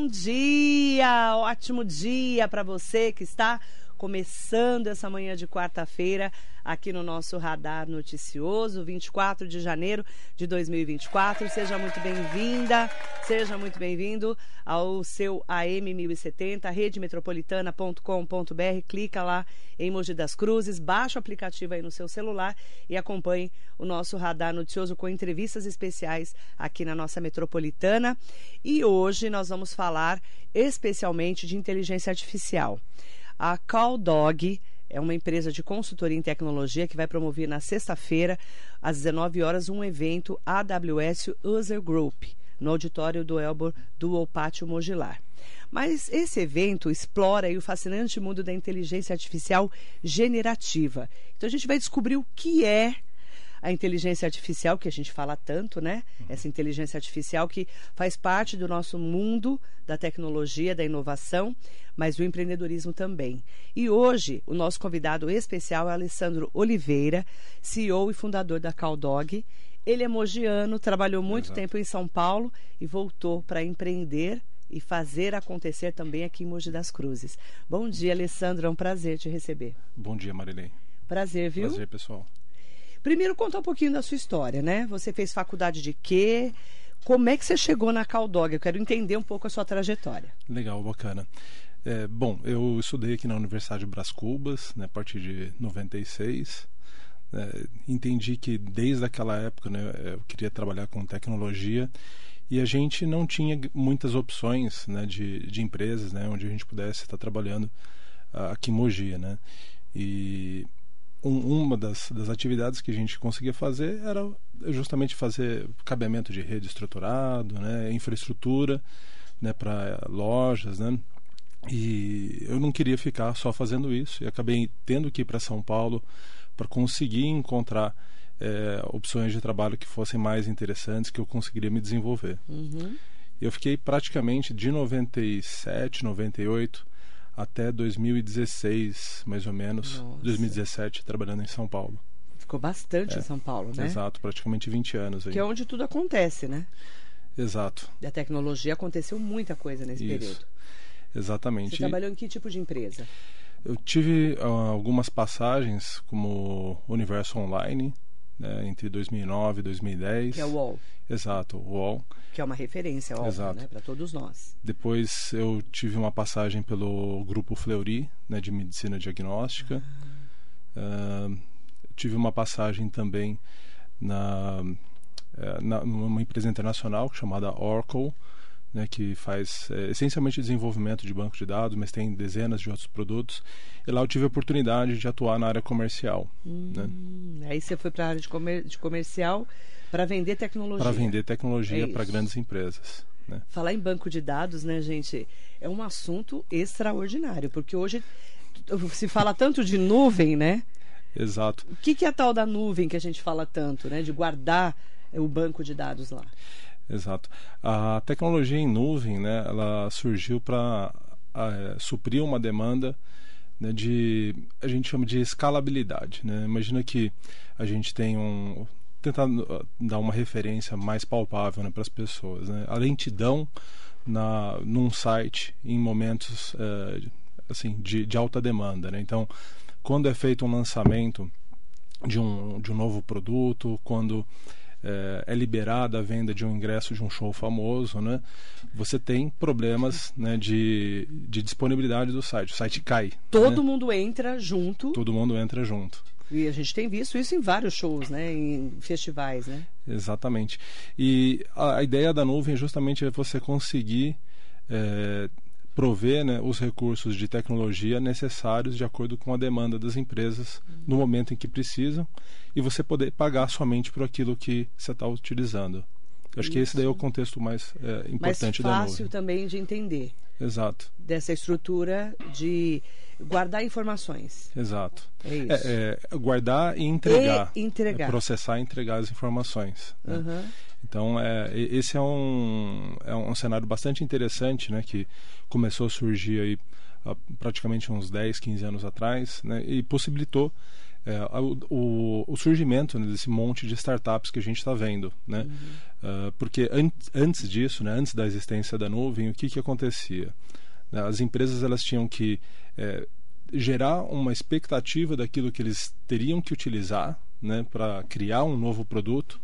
bom dia! Ótimo dia para você que está começando essa manhã de quarta-feira aqui no nosso Radar Noticioso, 24 de janeiro de 2024. Seja muito bem-vinda, seja muito bem-vindo ao seu AM 1070, redemetropolitana.com.br. Clica lá em Mogi das Cruzes, baixa o aplicativo aí no seu celular e acompanhe o nosso Radar Noticioso com entrevistas especiais aqui na nossa metropolitana. E hoje nós vamos falar especialmente de inteligência artificial. A CalDog é uma empresa de consultoria em tecnologia que vai promover na sexta-feira, às 19 horas, um evento AWS User Group, no auditório do Elbor do Pátio Mogilar. Mas esse evento explora o fascinante mundo da inteligência artificial generativa. Então a gente vai descobrir o que é a inteligência artificial, que a gente fala tanto, né? Essa inteligência artificial que faz parte do nosso mundo da tecnologia, da inovação, mas o empreendedorismo também. E hoje, o nosso convidado especial é Alessandro Oliveira, CEO e fundador da Caldog. Ele é mogiano, trabalhou muito Exato. tempo em São Paulo e voltou para empreender e fazer acontecer também aqui em Mogi das Cruzes. Bom dia, Alessandro, é um prazer te receber. Bom dia, Marilei. Prazer, viu? Prazer, pessoal. Primeiro, conta um pouquinho da sua história, né? Você fez faculdade de quê? Como é que você chegou na Caldog? Eu quero entender um pouco a sua trajetória. Legal, bacana. É, bom, eu estudei aqui na Universidade de Cubas, né, a partir de 96. É, entendi que desde aquela época né, eu queria trabalhar com tecnologia e a gente não tinha muitas opções né, de, de empresas né, onde a gente pudesse estar trabalhando uh, aqui em Mogi. Né? E um, uma das, das atividades que a gente conseguia fazer era justamente fazer cabeamento de rede estruturado, né, infraestrutura né, para lojas, né, e eu não queria ficar só fazendo isso e acabei tendo que ir para São Paulo para conseguir encontrar é, opções de trabalho que fossem mais interessantes, que eu conseguiria me desenvolver. Uhum. Eu fiquei praticamente de 97, 98 até 2016, mais ou menos, Nossa. 2017, trabalhando em São Paulo. Ficou bastante é, em São Paulo, né? Exato, praticamente 20 anos. Aí. Que é onde tudo acontece, né? Exato. Da tecnologia aconteceu muita coisa nesse Isso. período. Exatamente. Você trabalhou em que tipo de empresa? Eu tive uh, algumas passagens como Universo Online, né, entre 2009 e 2010. Que é o UOL. Exato, o UOL. Que é uma referência, óbvio, né, para todos nós. Depois eu tive uma passagem pelo Grupo Fleury, né, de Medicina Diagnóstica. Ah. Uh, tive uma passagem também na, eh, na, numa empresa internacional chamada Oracle, né, que faz é, essencialmente desenvolvimento de banco de dados, mas tem dezenas de outros produtos. E lá eu tive a oportunidade de atuar na área comercial. Hum, né? Aí você foi para a área de, comer, de comercial para vender tecnologia. Para vender tecnologia é para grandes empresas. Né? Falar em banco de dados, né, gente, é um assunto extraordinário, porque hoje se fala tanto de nuvem, né? Exato. O que, que é a tal da nuvem que a gente fala tanto, né? De guardar o banco de dados lá. Exato. A tecnologia em nuvem, né, ela surgiu para é, suprir uma demanda né, de a gente chama de escalabilidade. Né? Imagina que a gente tem um tentar uh, dar uma referência mais palpável né, para as pessoas. Né? A lentidão na num site em momentos é, assim de, de alta demanda. Né? Então, quando é feito um lançamento de um, de um novo produto, quando é, é, liberada a venda de um ingresso de um show famoso, né? Você tem problemas né, de, de disponibilidade do site. O site cai. Todo né? mundo entra junto. Todo mundo entra junto. E a gente tem visto isso em vários shows, né? Em festivais, né? Exatamente. E a, a ideia da nuvem é justamente você conseguir é, prover né, os recursos de tecnologia necessários de acordo com a demanda das empresas no momento em que precisam e você poder pagar somente por aquilo que você está utilizando. Eu acho Isso. que esse daí é o contexto mais é, importante mais da fácil também de entender. Exato. Dessa estrutura de guardar informações. Exato. É isso. É, é guardar e entregar. E entregar. É processar e entregar as informações. Né? Uhum. Então, é, esse é um, é um cenário bastante interessante, né, que começou a surgir aí há praticamente uns 10, 15 anos atrás, né, e possibilitou é, o, o, surgimento né, desse monte de startups que a gente está vendo, né? Uhum. Uh, porque an antes disso, né, antes da existência da nuvem, o que que acontecia? As empresas elas tinham que é, gerar uma expectativa daquilo que eles teriam que utilizar, né, para criar um novo produto,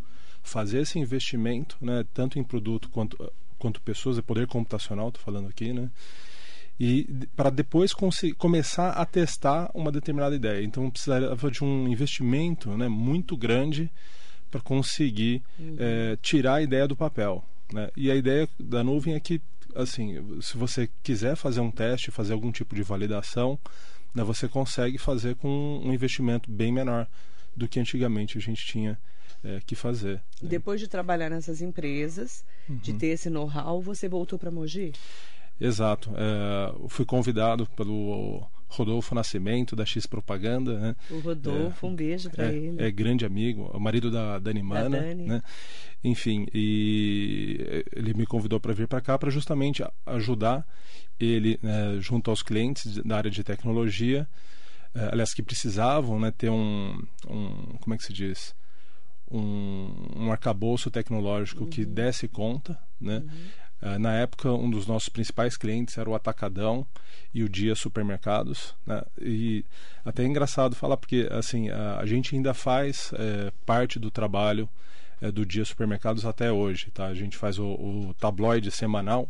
fazer esse investimento, né, tanto em produto quanto quanto pessoas, é poder computacional, estou falando aqui, né? e para depois começar a testar uma determinada ideia. Então precisava de um investimento né, muito grande para conseguir uhum. é, tirar a ideia do papel. Né? E a ideia da nuvem é que, assim, se você quiser fazer um teste, fazer algum tipo de validação, né, você consegue fazer com um investimento bem menor do que antigamente a gente tinha é, que fazer. Né? Depois de trabalhar nessas empresas, uhum. de ter esse know-how, você voltou para Mogi? Exato. É, fui convidado pelo Rodolfo Nascimento, da X Propaganda. Né? O Rodolfo, é, um beijo para é, ele. É grande amigo, o marido da Dani Mana. Da Dani. Né? Enfim, e ele me convidou para vir para cá para justamente ajudar ele né, junto aos clientes da área de tecnologia, é, aliás, que precisavam né, ter um, um, como é que se diz? Um, um arcabouço tecnológico uhum. que desse conta, né? Uhum Uh, na época, um dos nossos principais clientes era o Atacadão e o Dia Supermercados. Né? E até é engraçado falar, porque assim a, a gente ainda faz é, parte do trabalho é, do Dia Supermercados até hoje. Tá? A gente faz o, o tabloide semanal.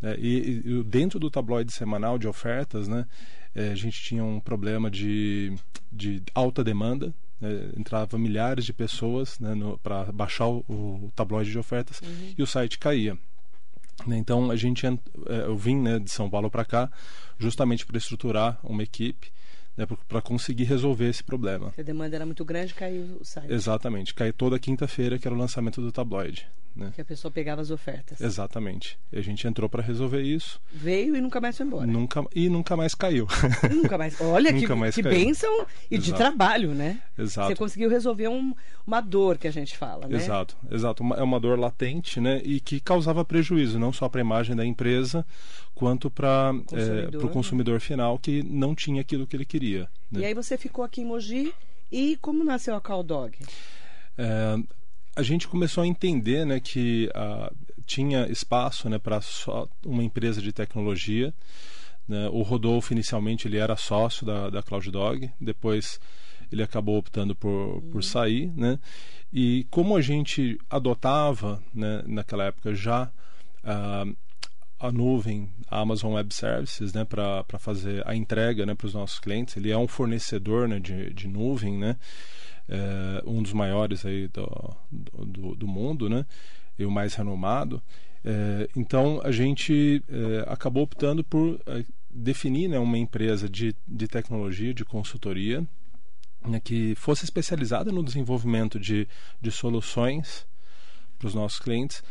Né? E, e, dentro do tabloide semanal de ofertas, né, é, a gente tinha um problema de, de alta demanda. Né? entrava milhares de pessoas né, para baixar o, o tabloide de ofertas uhum. e o site caía. Né, então a gente é, eu vim né, de São Paulo para cá justamente para estruturar uma equipe né, para conseguir resolver esse problema. A demanda era muito grande, caiu o site. Exatamente, caiu toda quinta-feira que era o lançamento do tabloide. Né? Que a pessoa pegava as ofertas. Exatamente. E a gente entrou para resolver isso. Veio e nunca mais foi embora. Nunca, e nunca mais caiu. nunca mais. Olha nunca que, mais que bênção e Exato. de trabalho, né? Exato. Você conseguiu resolver um, uma dor que a gente fala, né? Exato, exato. é uma dor latente, né? E que causava prejuízo, não só para a imagem da empresa, quanto para é, o consumidor final que não tinha aquilo que ele queria. Né? E aí você ficou aqui em Mogi e como nasceu a Caldog? É, a gente começou a entender né, que uh, tinha espaço né, para só uma empresa de tecnologia. Né? O Rodolfo, inicialmente, ele era sócio da, da CloudDog, depois ele acabou optando por, uhum. por sair. Né? E como a gente adotava, né, naquela época, já uh, a nuvem, a Amazon Web Services, né, para fazer a entrega né, para os nossos clientes, ele é um fornecedor né, de, de nuvem, né? É, um dos maiores aí do, do, do, mundo, né? E o mais renomado. É, então a gente é, acabou optando por definir né, uma empresa de, de tecnologia, de consultoria, né, que fosse especializada no desenvolvimento de, de soluções para os nossos clientes,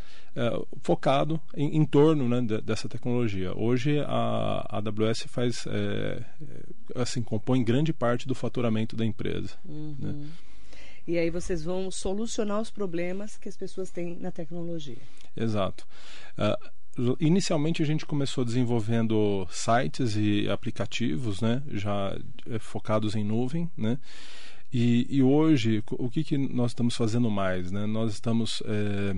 focado em, em torno né, de, dessa tecnologia. Hoje a, a AWS faz é, assim compõe grande parte do faturamento da empresa. Uhum. Né? E aí vocês vão solucionar os problemas que as pessoas têm na tecnologia. Exato. Uh, inicialmente a gente começou desenvolvendo sites e aplicativos, né, já eh, focados em nuvem, né. E, e hoje o que, que nós estamos fazendo mais, né? Nós estamos é,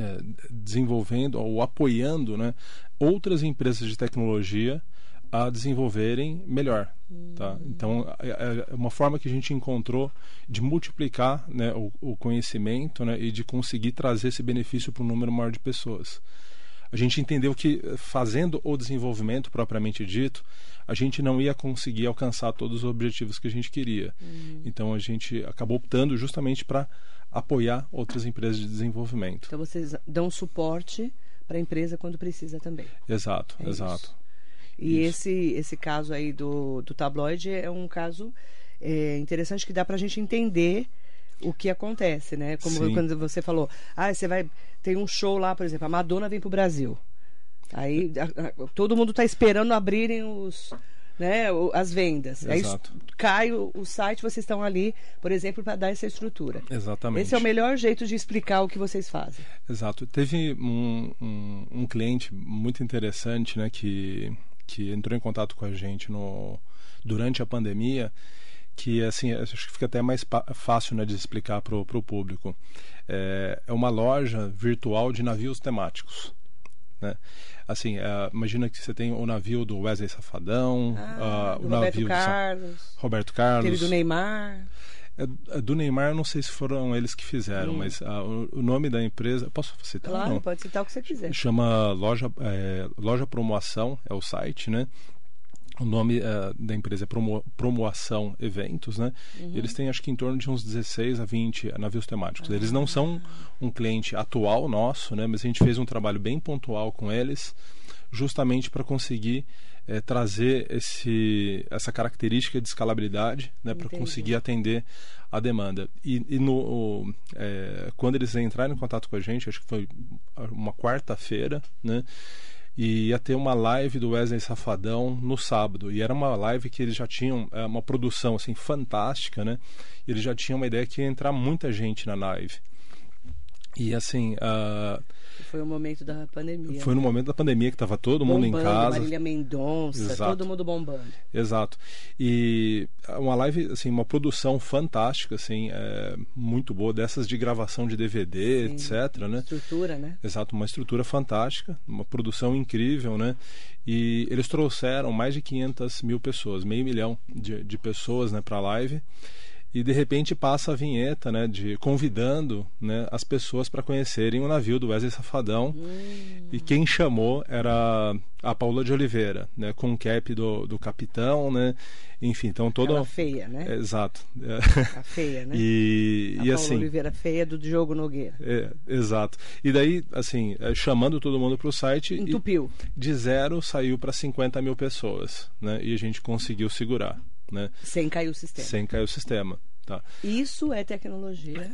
é, desenvolvendo ou apoiando, né, outras empresas de tecnologia a desenvolverem melhor. Tá? Hum. Então, é, é, é uma forma que a gente encontrou de multiplicar né, o, o, conhecimento né, e de conseguir trazer esse benefício para um número maior de pessoas. A gente entendeu que fazendo o desenvolvimento propriamente dito, a gente não ia conseguir alcançar todos os objetivos que a gente queria. Hum. Então, a gente acabou optando justamente para apoiar outras empresas de desenvolvimento. Então, vocês dão suporte para a empresa quando precisa também. Exato, é exato. Isso. E esse, esse caso aí do, do tabloide é um caso é, interessante que dá para a gente entender o que acontece, né? Como Sim. quando você falou, ah, você vai tem um show lá, por exemplo, a Madonna vem para o Brasil. Aí a, a, todo mundo está esperando abrirem os, né, as vendas. Exato. Aí cai o, o, site, vocês estão ali, por exemplo, para dar essa estrutura. Exatamente. Esse é o melhor jeito de explicar o que vocês fazem. Exato. Teve um, um, um cliente muito interessante, né, que que entrou em contato com a gente no, durante a pandemia, que assim acho que fica até mais fácil né, de explicar para o público. É, é uma loja virtual de navios temáticos. Né? Assim, uh, imagina que você tem o navio do Wesley Safadão, ah, uh, o Roberto navio Carlos, do Roberto Carlos, aquele do Neymar. É, do Neymar, não sei se foram eles que fizeram, hum. mas uh, o, o, nome da empresa. Posso citar? Claro, não? pode citar o que você quiser. Chama Loja, é, Loja Promoação, é o site, né? O nome uh, da empresa é Promo, Promoação Eventos, né? Uhum. Eles têm acho que em torno de uns 16 a 20 navios temáticos. Ah. Eles não são um cliente atual nosso, né? Mas a gente fez um trabalho bem pontual com eles, justamente para conseguir é, trazer esse, essa característica de escalabilidade, né? Para conseguir atender a demanda. E, e no, o, é, quando eles entraram em contato com a gente, acho que foi uma quarta-feira, né? e ia ter uma live do Wesley Safadão no sábado. E era uma live que eles já tinham é, uma produção assim fantástica, né? Eles já tinham uma ideia que ia entrar muita gente na live. E assim. Uh, foi o momento da pandemia. Foi no momento da pandemia que estava todo bombando, mundo em casa. Marília Mendonça, Exato. todo mundo bombando. Exato. E uma live, assim, uma produção fantástica, assim, é, muito boa, dessas de gravação de DVD, Sim. etc. Né? Estrutura, né? Exato, uma estrutura fantástica, uma produção incrível, né? E eles trouxeram mais de 500 mil pessoas, meio milhão de, de pessoas né, para a live e de repente passa a vinheta, né, de convidando, né, as pessoas para conhecerem o navio do Wesley Safadão. Hum. E quem chamou era a Paula de Oliveira, né, com o cap do, do capitão, né? Enfim, então toda Aquela feia, né? É, exato. A feia, né? E, a e Paula assim, Oliveira feia do Diogo Nogueira. É, exato. E daí, assim, é, chamando todo mundo para o site. Entupiu. de zero saiu para 50 mil pessoas, né? E a gente conseguiu segurar. Né? Sem cair o sistema. Sem cair o sistema. Tá. Isso é tecnologia.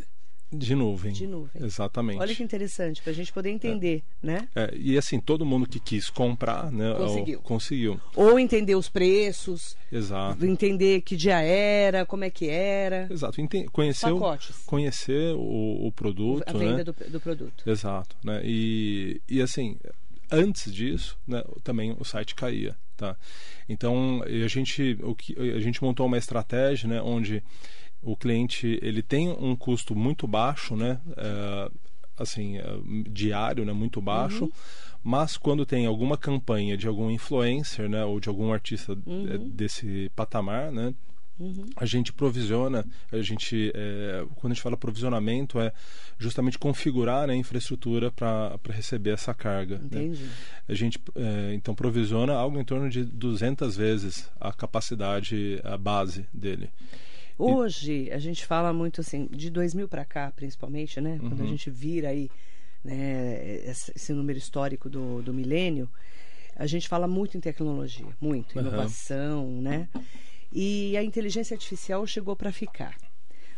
De nuvem. De nuvem. Exatamente. Olha que interessante, para a gente poder entender, é. né? É, e assim, todo mundo que quis comprar, né? Conseguiu. Ou, conseguiu. Ou entender os preços. Exato. Entender que dia era, como é que era. Exato. Ente conhecer, Pacotes. O, conhecer o, o produto. A venda né? do, do produto. Exato. Né? E, e assim, antes disso, né, também o site caía. Tá? Então, a gente, o que, a gente montou uma estratégia né, onde o cliente ele tem um custo muito baixo, né? É, assim, é, diário, né? Muito baixo. Uhum. Mas quando tem alguma campanha de algum influencer, né? Ou de algum artista uhum. desse patamar, né? Uhum. A gente provisiona, a gente, é, quando a gente fala provisionamento, é justamente configurar né, a infraestrutura para receber essa carga. Né? Entendi. Né? A gente, é, então, provisiona algo em torno de 200 vezes a capacidade, a base dele. Hoje, a gente fala muito assim, de 2000 para cá, principalmente, né? Quando a uhum. gente vira aí né, esse número histórico do, do milênio, a gente fala muito em tecnologia, muito, uhum. inovação, né? E a inteligência artificial chegou para ficar.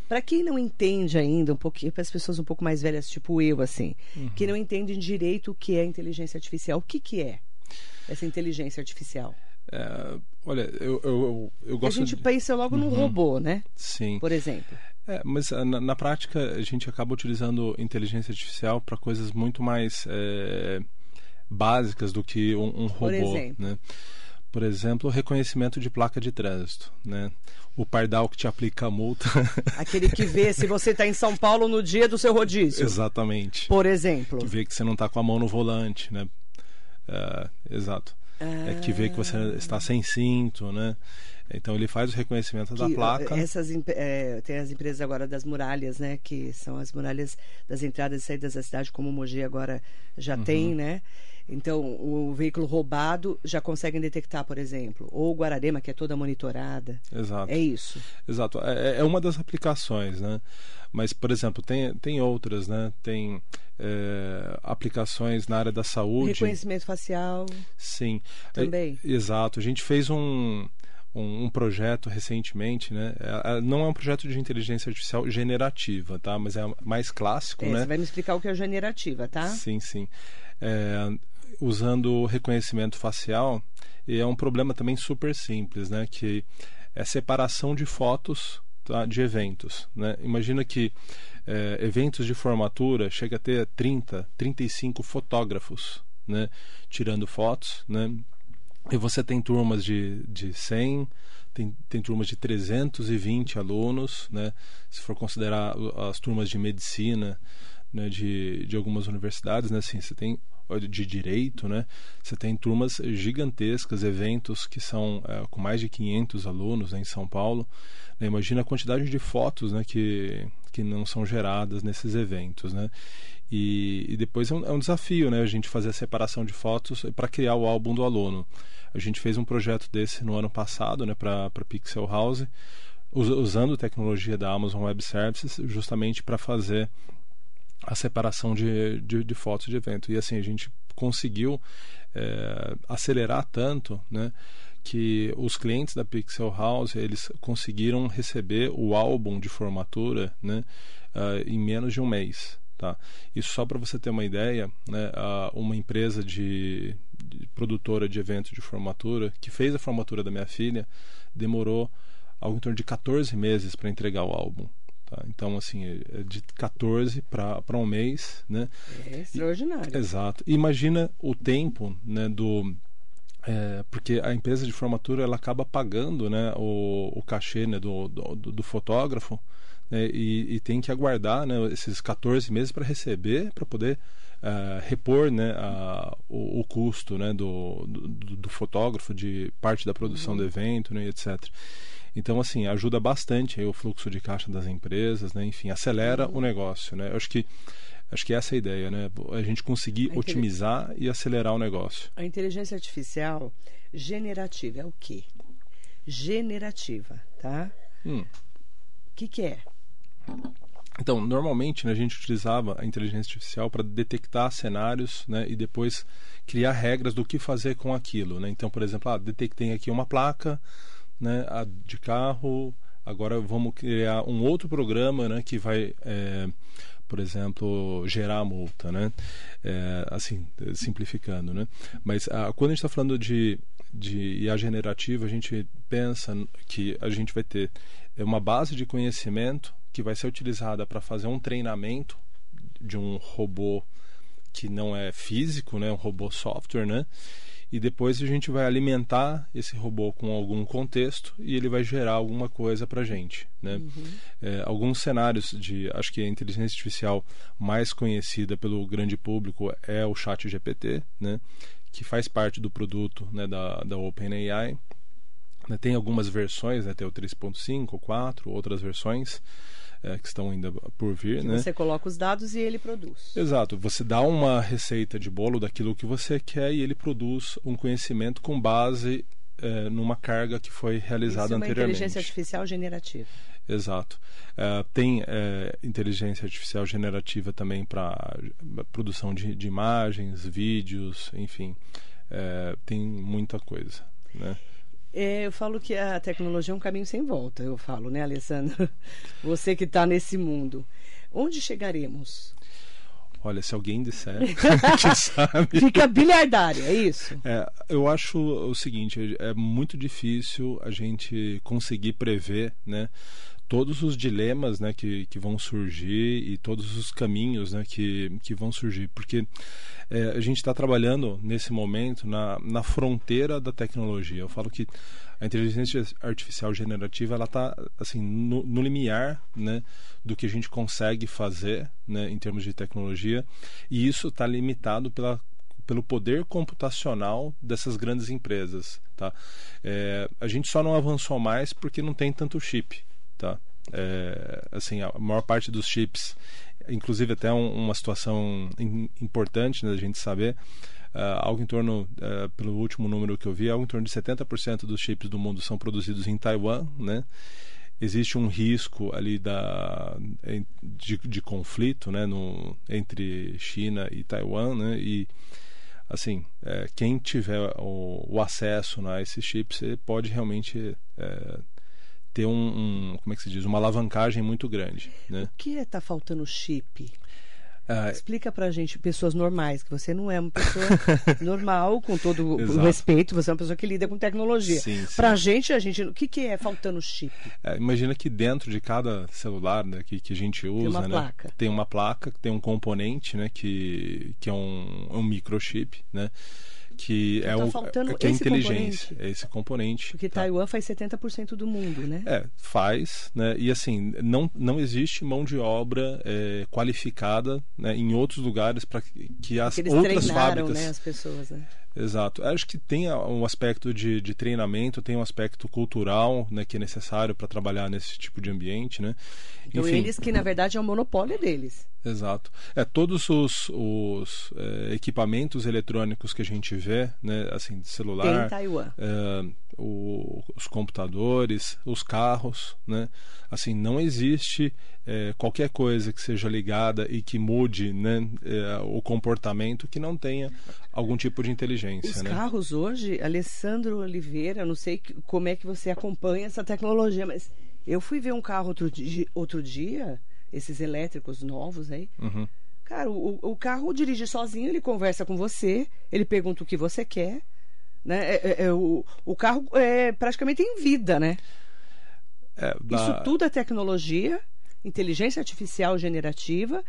Para quem não entende ainda um pouquinho, para as pessoas um pouco mais velhas, tipo eu, assim, uhum. que não entendem direito o que é inteligência artificial, o que, que é essa inteligência artificial? É, olha, eu, eu, eu gosto. A gente de... pensa logo uhum. num robô, né? Sim. Por exemplo. É, mas ah, na, na, prática a gente acaba utilizando inteligência artificial para coisas muito mais é, básicas do que um, um robô. Por exemplo. Né? Por exemplo, reconhecimento de placa de trânsito, né? O pardal que te aplica a multa. Aquele que vê se você está em São Paulo no dia do seu rodízio. Exatamente. Por exemplo. Que vê que você não está com a mão no volante, né? Uh, exato. Ah. É que vê que você está sem cinto, né? Então ele faz o reconhecimento que, da placa. Essas é, tem as empresas agora das muralhas, né? Que são as muralhas das entradas e saídas da cidade, como o Mogi agora já uhum. tem, né? Então, o veículo roubado já conseguem detectar, por exemplo. Ou o Guararema, que é toda monitorada. Exato. É isso. Exato. É, é uma das aplicações, né? Mas, por exemplo, tem, tem outras, né? Tem é, aplicações na área da saúde. Reconhecimento facial. Sim. Também. É, exato. A gente fez um, um, um, projeto recentemente, né? É, é, não é um projeto de inteligência artificial generativa, tá? Mas é mais clássico, é, né? Você vai me explicar o que é generativa, tá? Sim, sim. É, usando reconhecimento facial, e é um problema também super simples, né? Que é separação de fotos tá, de eventos. Né? Imagina que é, eventos de formatura chega a ter 30, 35 fotógrafos né? tirando fotos, né? E você tem turmas de, de 100, tem, tem turmas de 320 alunos, né? Se for considerar as turmas de medicina né, de, de algumas universidades, né? Assim, você tem de direito, né? Você tem turmas gigantescas, eventos que são é, com mais de 500 alunos né, em São Paulo. Né? Imagina a quantidade de fotos, né, que que não são geradas nesses eventos, né? E, e depois é um, é um, desafio, né? A gente fazer a separação de fotos para criar o álbum do aluno. A gente fez um projeto desse no ano passado, né? Para Pixel House, usando tecnologia da Amazon Web Services, justamente para fazer a separação de, de, de, fotos de evento. E assim, a gente conseguiu é, acelerar tanto, né? que os clientes da Pixel House eles conseguiram receber o álbum de formatura né, uh, em menos de um mês. Tá? Isso só para você ter uma ideia, né, uh, uma empresa de, de, produtora de eventos de formatura que fez a formatura da minha filha demorou algo em torno de 14 meses para entregar o álbum. Tá? Então, assim, é, é de 14 para um mês. Né? É extraordinário. E, exato. Imagina o tempo né, do, é, porque a empresa de formatura ela acaba pagando né, o, o cachê né, do, do, do fotógrafo né, e, e, tem que aguardar né, esses 14 meses para receber, para poder uh, repor né, a, o, o, custo né, do, do, do, fotógrafo, de parte da produção uhum. do evento, né, etc. Então, assim, ajuda bastante o fluxo de caixa das empresas, né, enfim, acelera uhum. o negócio. Né? Eu acho que Acho que essa é a ideia, né? A gente conseguir a otimizar e acelerar o negócio. A inteligência artificial generativa é o quê? Generativa, tá? Hum. O que, que é? Então, normalmente né, a gente utilizava a inteligência artificial para detectar cenários né, e depois criar regras do que fazer com aquilo. Né? Então, por exemplo, ah, detectei aqui uma placa né, de carro, agora vamos criar um outro programa né, que vai é, por exemplo, gerar a multa, né? É, assim, simplificando, né? Mas ah, quando a gente está falando de, de IA generativa, a gente pensa que a gente vai ter uma base de conhecimento que vai ser utilizada para fazer um treinamento de um robô que não é físico, né? Um robô software, né? E depois a gente vai alimentar esse robô com algum contexto e ele vai gerar alguma coisa para gente, né? Uhum. É, alguns cenários de, acho que a inteligência artificial mais conhecida pelo grande público é o Chat GPT, né? Que faz parte do produto né, da, da OpenAI. Né, tem algumas versões, né, tem o 3.5, 4, outras versões é, que estão ainda por vir. Que né? Você coloca os dados e ele produz. Exato. Você dá uma receita de bolo daquilo que você quer e ele produz um conhecimento com base é, numa carga que foi realizada Isso é uma anteriormente. inteligência artificial generativa. Exato. É, tem é, inteligência artificial generativa também para produção de, de, imagens, vídeos, enfim. É, tem muita coisa. Né? É, eu falo que a tecnologia é um caminho sem volta, eu falo, né, Alessandro? Você que está nesse mundo. Onde chegaremos? Olha, se alguém disser, que sabe. Fica bilhardário, é isso? É, eu acho o seguinte, é muito difícil a gente conseguir prever, né? Todos os dilemas né, que, que vão surgir e todos os caminhos né, que, que vão surgir. Porque é, a gente está trabalhando nesse momento na, na fronteira da tecnologia. Eu falo que a inteligência artificial generativa ela está assim no, no, limiar né, do que a gente consegue fazer né, em termos de tecnologia e isso está limitado pela pelo poder computacional dessas grandes empresas tá é, a gente só não avançou mais porque não tem tanto chip tá? É, assim, a maior parte dos chips, inclusive até um, uma situação in, importante né, da gente saber, uh, algo em torno, uh, pelo último número que eu vi, algo em torno de 70% dos chips do mundo são produzidos em Taiwan, né? Existe um risco ali da, de, de conflito né, no, entre China e Taiwan, né? E, assim, é, quem tiver o, o acesso né, a esses chips pode realmente é, ter um, um, como é que se diz, uma alavancagem muito grande. Né? O que está faltando chip? Ah, Explica pra gente, pessoas normais, que você não é uma pessoa normal, com todo o respeito, você é uma pessoa que lida com tecnologia. Sim, sim. Pra gente, a gente. O que, que é faltando chip? É, imagina que dentro de cada celular né, que, que a gente usa, tem uma, né, placa. tem uma placa, tem um componente, né, que, que é um, um microchip, né? Que Então é tá o faltando que é a esse inteligência, componente. é esse componente. Porque tá? Taiwan faz 70% do mundo, né? É, faz, né? E assim, não, não existe mão de obra é, qualificada né, em outros lugares para que as Porque eles outras treinaram fábricas. né, as pessoas, né? Exato. Acho que tem um aspecto de, de treinamento, tem um aspecto cultural né, que é necessário para trabalhar nesse tipo de ambiente, né? Então Enfim, eles que, na verdade, é o monopólio deles. Exato. É, todos os, os é, equipamentos eletrônicos que a gente vê, né, assim, Tem celular, em Taiwan. é, o- os computadores, os carros, né? Assim, não existe é, qualquer coisa que seja ligada e que mude né, é, o comportamento que não tenha algum tipo de inteligência, Os né? carros hoje, Alessandro Oliveira, não sei como é que você acompanha essa tecnologia, mas eu fui ver um carro outro dia, outro dia esses elétricos novos aí. Uhum. Cara, o, o carro dirige sozinho, ele conversa com você, ele pergunta o que você quer. Né? É- é- é o, o carro é praticamente em vida, né? É, da- Isso tudo é tecnologia, inteligência artificial generativa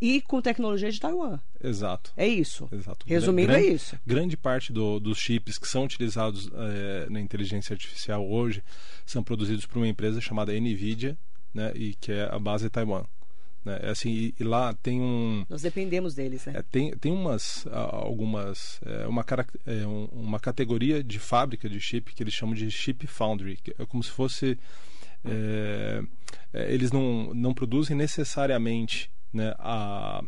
e com tecnologia de Taiwan. Exato. É isso. Exato. Resumindo, Gran- é isso. Grande parte do- dos chips que são utilizados eh, na inteligência artificial hoje são produzidos por uma empresa chamada Nvidia, né, e que é a base de Taiwan. Né? É assim, e, e lá tem um Nós dependemos deles, né? é, tem, tem umas algumas é, uma, é, um- uma categoria de fábrica de chip que eles chamam de chip foundry que é como se fosse é, é, eles não, não produzem necessariamente né, a,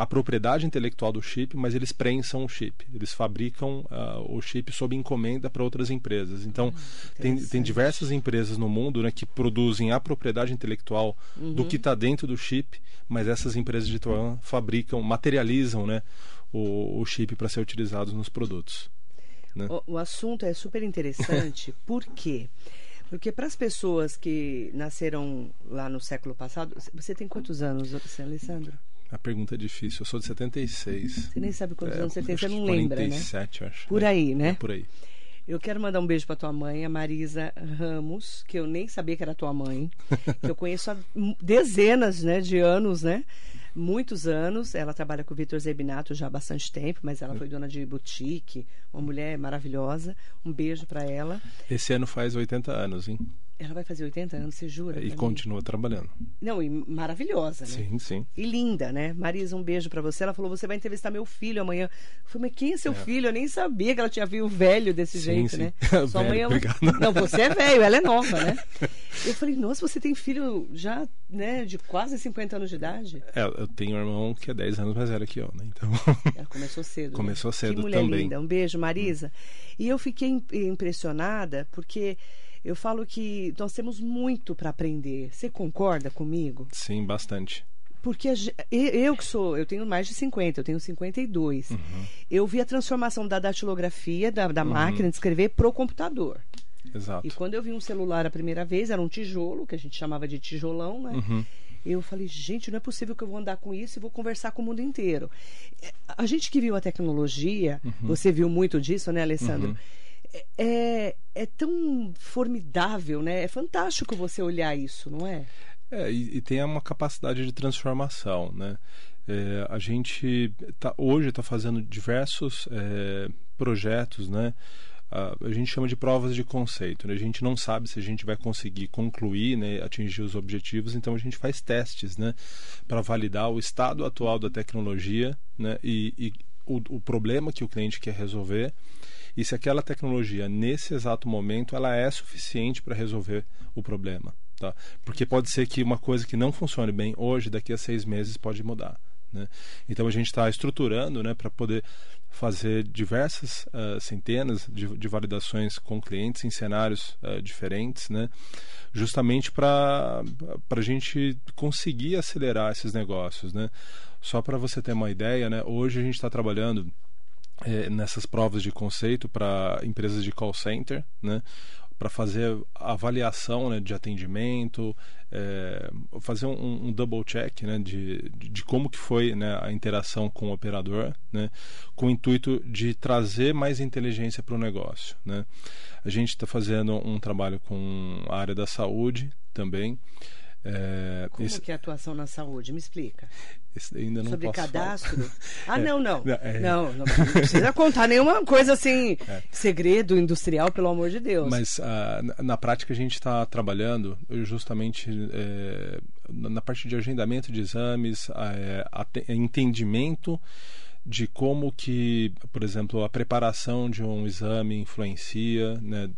a propriedade intelectual do chip, mas eles prensam o chip. Eles fabricam ah, o chip sob encomenda para outras empresas. Então, tem, tem interessante. diversas empresas no mundo né, que produzem a propriedade intelectual do que está dentro do chip, mas essas empresas de Taiwan fabricam, materializam né, o, o chip para ser utilizado nos produtos. né? O, o assunto é super interessante, por quê? Porque para as pessoas que nasceram lá no século passado, você tem quantos anos, você, Alessandro? A pergunta é difícil. Eu sou de 76. Você nem sabe quantos É, anos você tem, você não lembra, né? 47, eu acho. Por É, aí, né? É por aí. Eu quero mandar um beijo para tua mãe, a Marisa Ramos, que eu nem sabia que era tua mãe, que eu conheço há dezenas, né, de anos, né? Muitos anos. Ela trabalha com o Vitor Zebinato já há bastante tempo, mas ela foi dona de boutique, uma mulher maravilhosa. Um beijo para ela. Esse ano faz 80 anos, hein? Ela vai fazer 80 anos, você jura? E continua trabalhando. Não, e maravilhosa, né? Sim, sim. E linda, né? Marisa, um beijo pra você. Ela falou: você vai entrevistar meu filho amanhã. Eu falei, mas quem é seu filho? Eu nem sabia que ela tinha filho velho desse Sim, jeito, sim. né? Velho, mãe é obrigado. Não, você é velho, ela é nova, né? Eu falei, nossa, você tem filho já, né, de quase 50 anos de idade? É, eu tenho um irmão que é 10 anos mais velho que eu, né? Então, Ela começou cedo. né? Começou cedo que mulher também. linda. Um beijo, Marisa. E eu fiquei im- impressionada porque eu falo que nós temos muito para aprender. Você concorda comigo? sim, bastante. Porque a eu que sou, eu tenho mais de 50, eu tenho 52. Uhum. Eu vi a transformação da datilografia, da, da máquina de escrever, pro computador. Exato. E quando eu vi um celular a primeira vez, era um tijolo, que a gente chamava de tijolão, né? Uhum. Eu falei, gente, não é possível que eu vou andar com isso e vou conversar com o mundo inteiro. É, A gente que viu a tecnologia, Uhum. você viu muito disso, né, Alessandro? É, é, é tão formidável, né? É fantástico você olhar isso, não é? É, e, e tem uma capacidade de transformação, né? É, a gente tá, hoje está fazendo diversos é, projetos, né? A, gente chama de provas de conceito. Né? A gente não sabe se a gente vai conseguir concluir, né, atingir os objetivos, então a gente faz testes, né, para validar o estado atual da tecnologia, né, e, e o, o problema que o cliente quer resolver e se aquela tecnologia nesse exato momento ela é suficiente para resolver o problema, tá? Porque pode ser que uma coisa que não funcione bem hoje, daqui a seis meses pode mudar. Né? Então a gente está estruturando né, para poder fazer diversas uh, centenas de, de, validações com clientes em cenários uh, diferentes, né? justamente para a gente conseguir acelerar esses negócios. Né? Só para você ter uma ideia, né, hoje a gente está trabalhando nessas provas de conceito para empresas de call center, né? para fazer avaliação né, de atendimento, é, fazer um, um, double check né, de, de como que foi né, a interação com o operador, né, com o intuito de trazer mais inteligência para o negócio. Né. A gente está fazendo um trabalho com a área da saúde também, É, Como esse, que é a atuação na saúde? Me explica. Esse ainda não Sobre posso cadastro? falar. Ah, não, não. Não, é. Não, não, não precisa contar nenhuma coisa assim, segredo industrial, pelo amor de Deus. Mas ah, na- na prática a gente está trabalhando justamente eh, na parte de agendamento de exames, ah, eh, entendimento de como que, por exemplo, a preparação de um exame influencia, né,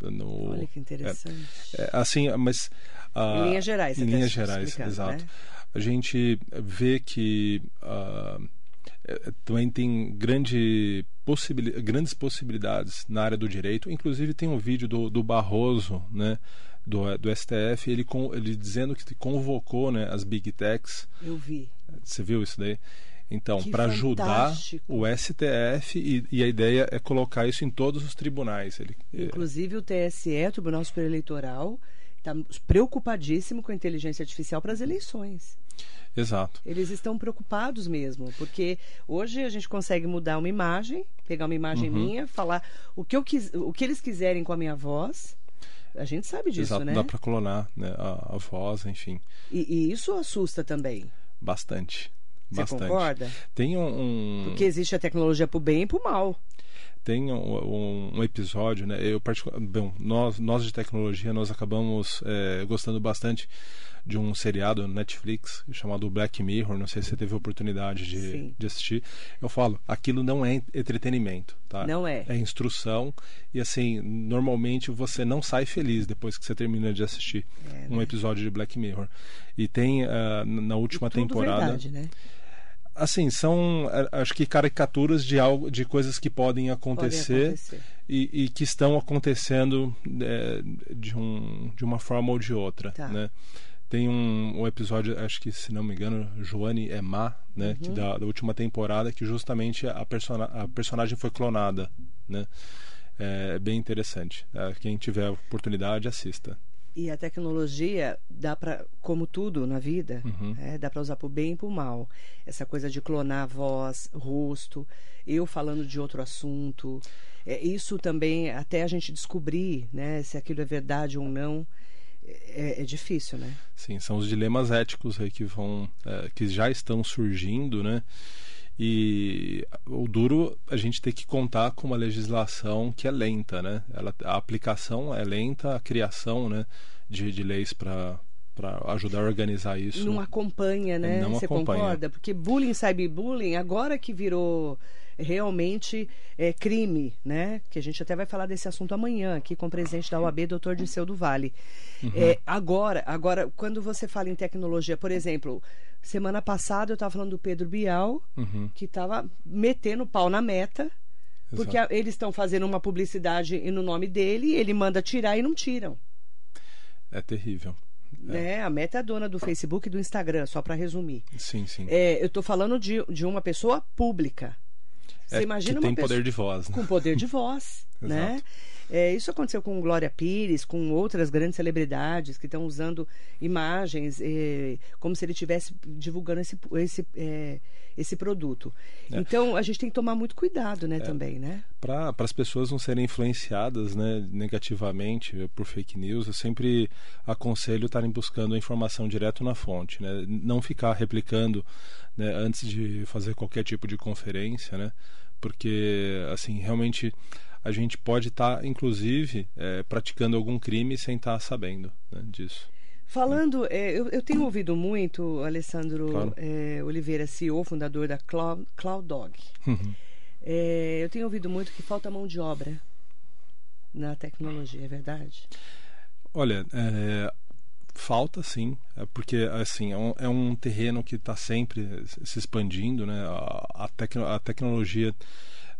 no, Olha que interessante. é, assim, mas ah, Em linhas gerais, em linhas gerais, exato. né? A gente vê que é, também tem grande possibili grandes possibilidades na área do direito. Inclusive tem um vídeo do, do Barroso, né, do, do STF, ele, ele dizendo que convocou né, as big techs. Eu vi. Você viu isso daí? Então, para ajudar o STF e, e a ideia é colocar isso em todos os tribunais. Ele, Inclusive o TSE, Tribunal Superior Eleitoral, está preocupadíssimo com a inteligência artificial para as eleições. exato. Eles estão preocupados mesmo, porque hoje a gente consegue mudar uma imagem, pegar uma imagem Uhum. minha, falar o que, eu quis, o que eles quiserem com a minha voz. A gente sabe disso, Exato, né? dá para clonar né, a, a voz, enfim, E, e isso assusta também. bastante. Você bastante. concorda? Tem um, um- Porque existe a tecnologia para o bem e para o mal. Tem um, um- episódio, né? Eu bom, nós nós de tecnologia nós acabamos é, gostando bastante de um seriado no Netflix chamado Black Mirror. Não sei se você teve a oportunidade de, Sim. de assistir. Eu falo, aquilo não é entretenimento, tá? Não é. É instrução e assim normalmente você não sai feliz depois que você termina de assistir É, um né? episódio de Black Mirror. E tem ah, na última Tudo temporada verdade, né? Assim são eh, acho que caricaturas de algo de coisas que podem Podem acontecer, acontecer. E, e que estão acontecendo eh, de um de uma forma ou de outra Tá. né tem um, um episódio acho que se não me engano Joane é má né Uhum. que da, da última temporada que justamente a, persona, a personagem foi clonada né é bem interessante Eh, quem tiver a oportunidade assista E a tecnologia dá para, como tudo na vida, Uhum. é, dá para usar para o bem e para o mal. Essa coisa de clonar a voz, rosto, eu falando de outro assunto. É, isso também, até a gente descobrir né, se aquilo é verdade ou não, é, é difícil, né? Sim, são os dilemas éticos aí que vão, é, que já estão surgindo, né? E o duro a gente tem que contar com uma legislação que é lenta, né? Ela, a aplicação é lenta, a criação, né, de, de leis para para ajudar a organizar isso. Não acompanha, né? Não Você acompanha. concorda? Porque bullying, cyberbullying, agora que virou realmente é, crime, né? Que a gente até vai falar desse assunto amanhã aqui com o presidente da OAB, doutor Dirceu do Vale. Uhum. É, agora, agora, quando você fala em tecnologia, por exemplo, semana passada eu estava falando do Pedro Bial, Uhum, que estava metendo pau na meta, porque exato. eles estão fazendo uma publicidade no nome dele, ele manda tirar e não tiram. É terrível. Né? A meta é a dona do Facebook e do Instagram, só para resumir. Sim, sim. É, eu estou falando de, de uma pessoa pública. Você É, imagina que tem uma pessoa poder de voz, né? com poder de voz, né? É, isso aconteceu com Glória Pires, com outras grandes celebridades que estão usando imagens eh, como se ele estivesse divulgando esse, esse, eh, esse produto. É. Então a gente tem que tomar muito cuidado, né, também, né? para as pessoas não serem influenciadas né, negativamente por fake news, eu sempre aconselho estarem buscando a informação direto na fonte, né? não ficar replicando né, antes de fazer qualquer tipo de conferência, né? porque assim realmente a gente pode estar, inclusive, eh, praticando algum crime sem estar sabendo né, disso. Falando, eh, eu, eu tenho ouvido muito, Alessandro Claro. eh, Oliveira, CEO, fundador da Cloud, Cloud Dog. Uhum. Eh, eu tenho ouvido muito que falta mão de obra na tecnologia, é verdade? Olha, é, falta sim, é porque assim é um, é um terreno que está sempre se expandindo, né? A, a, tecno, a tecnologia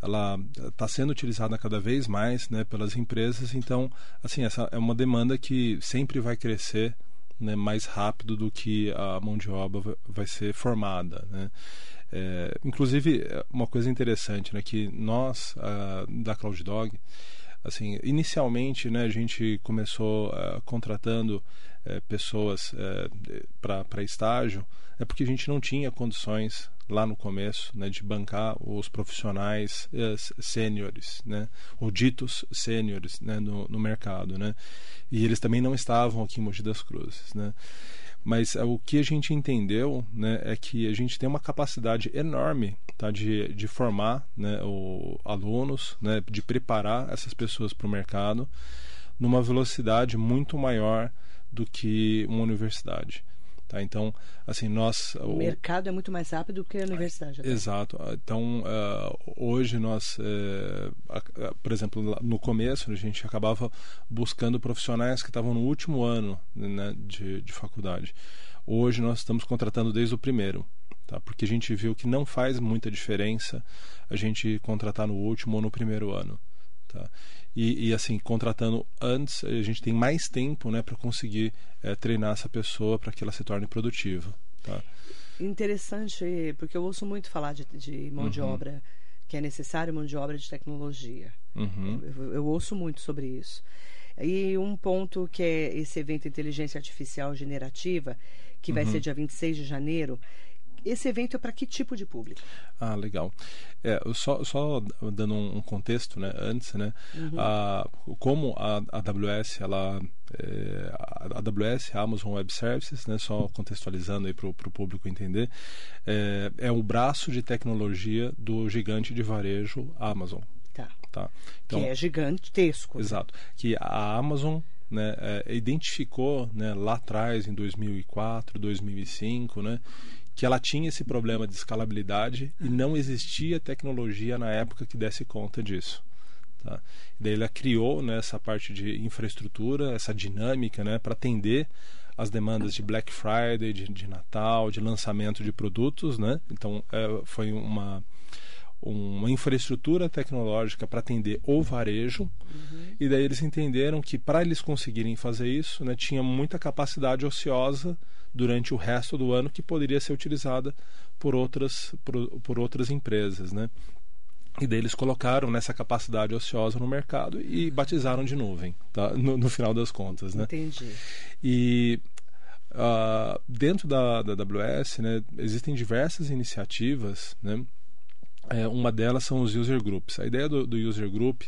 ela está sendo utilizada cada vez mais, né, pelas empresas. Então, assim, essa é uma demanda que sempre vai crescer, né, mais rápido do que a mão de obra vai- ser formada, né? É, inclusive, é uma coisa interessante, né, que nós da Cloud Dog assim inicialmente né a gente começou eh, contratando eh, pessoas para estágio é porque a gente não tinha condições lá no começo, né, de bancar os profissionais eh, sêniores, né, ou ditos sêniores, né, no, no mercado, né, e eles também não estavam aqui em Mogi das Cruzes, né. Mas uh, o que a gente entendeu né, é que a gente tem uma capacidade enorme tá, de, de formar né, o, alunos, né, de preparar essas pessoas para o mercado numa velocidade muito maior do que uma universidade. Tá? Então, assim, nós... O, o, mercado é muito mais rápido que a universidade. Até. Exato. Então, uh, hoje nós, uh, uh, por exemplo, no começo a gente acabava buscando profissionais que estavam no último ano né, de, de faculdade. Hoje nós estamos contratando desde o primeiro. Tá? Porque a gente viu que não faz muita diferença a gente contratar no último ou no primeiro ano. Tá? E, e, assim, contratando antes, a gente tem mais tempo né, para conseguir é, treinar essa pessoa para que ela se torne produtiva. Tá? Interessante, porque eu ouço muito falar de, de mão uhum. de obra, que é necessário mão de obra de tecnologia. Uhum. Eu, eu, ouço muito sobre isso. E um ponto que é esse evento Inteligência Artificial Generativa, que vai uhum. ser dia 26 de janeiro, esse evento é para que tipo de público? Ah, legal. É, só, só dando um contexto, né, antes, né, uhum. a, como a, a AWS, ela, é, a AWS, a Amazon Web Services, né, só contextualizando aí para o público entender, é, é o braço de tecnologia do gigante de varejo Amazon. Tá. tá? Então, que é gigantesco. Exato. Que a Amazon né, é, identificou né, lá atrás, em 2004, 2005, né, que ela tinha esse problema de escalabilidade e não existia tecnologia na época que desse conta disso. Tá? daí ela criou né, essa parte de infraestrutura, essa dinâmica né, para atender as demandas de Black Friday, de, de, Natal, de lançamento de produtos. Né? Então é, foi uma, uma infraestrutura tecnológica para atender o varejo. Uhum. E daí eles entenderam que para eles conseguirem fazer isso, né, tinha muita capacidade ociosa durante o resto do ano que poderia ser utilizada por outras, por, por outras empresas, né? E daí eles colocaram nessa capacidade ociosa no mercado e batizaram de nuvem, tá? no, no final das contas, né? Entendi. E uh, dentro da, da AWS, né, existem diversas iniciativas, né? É, uma delas são os user groups. A ideia do, do user group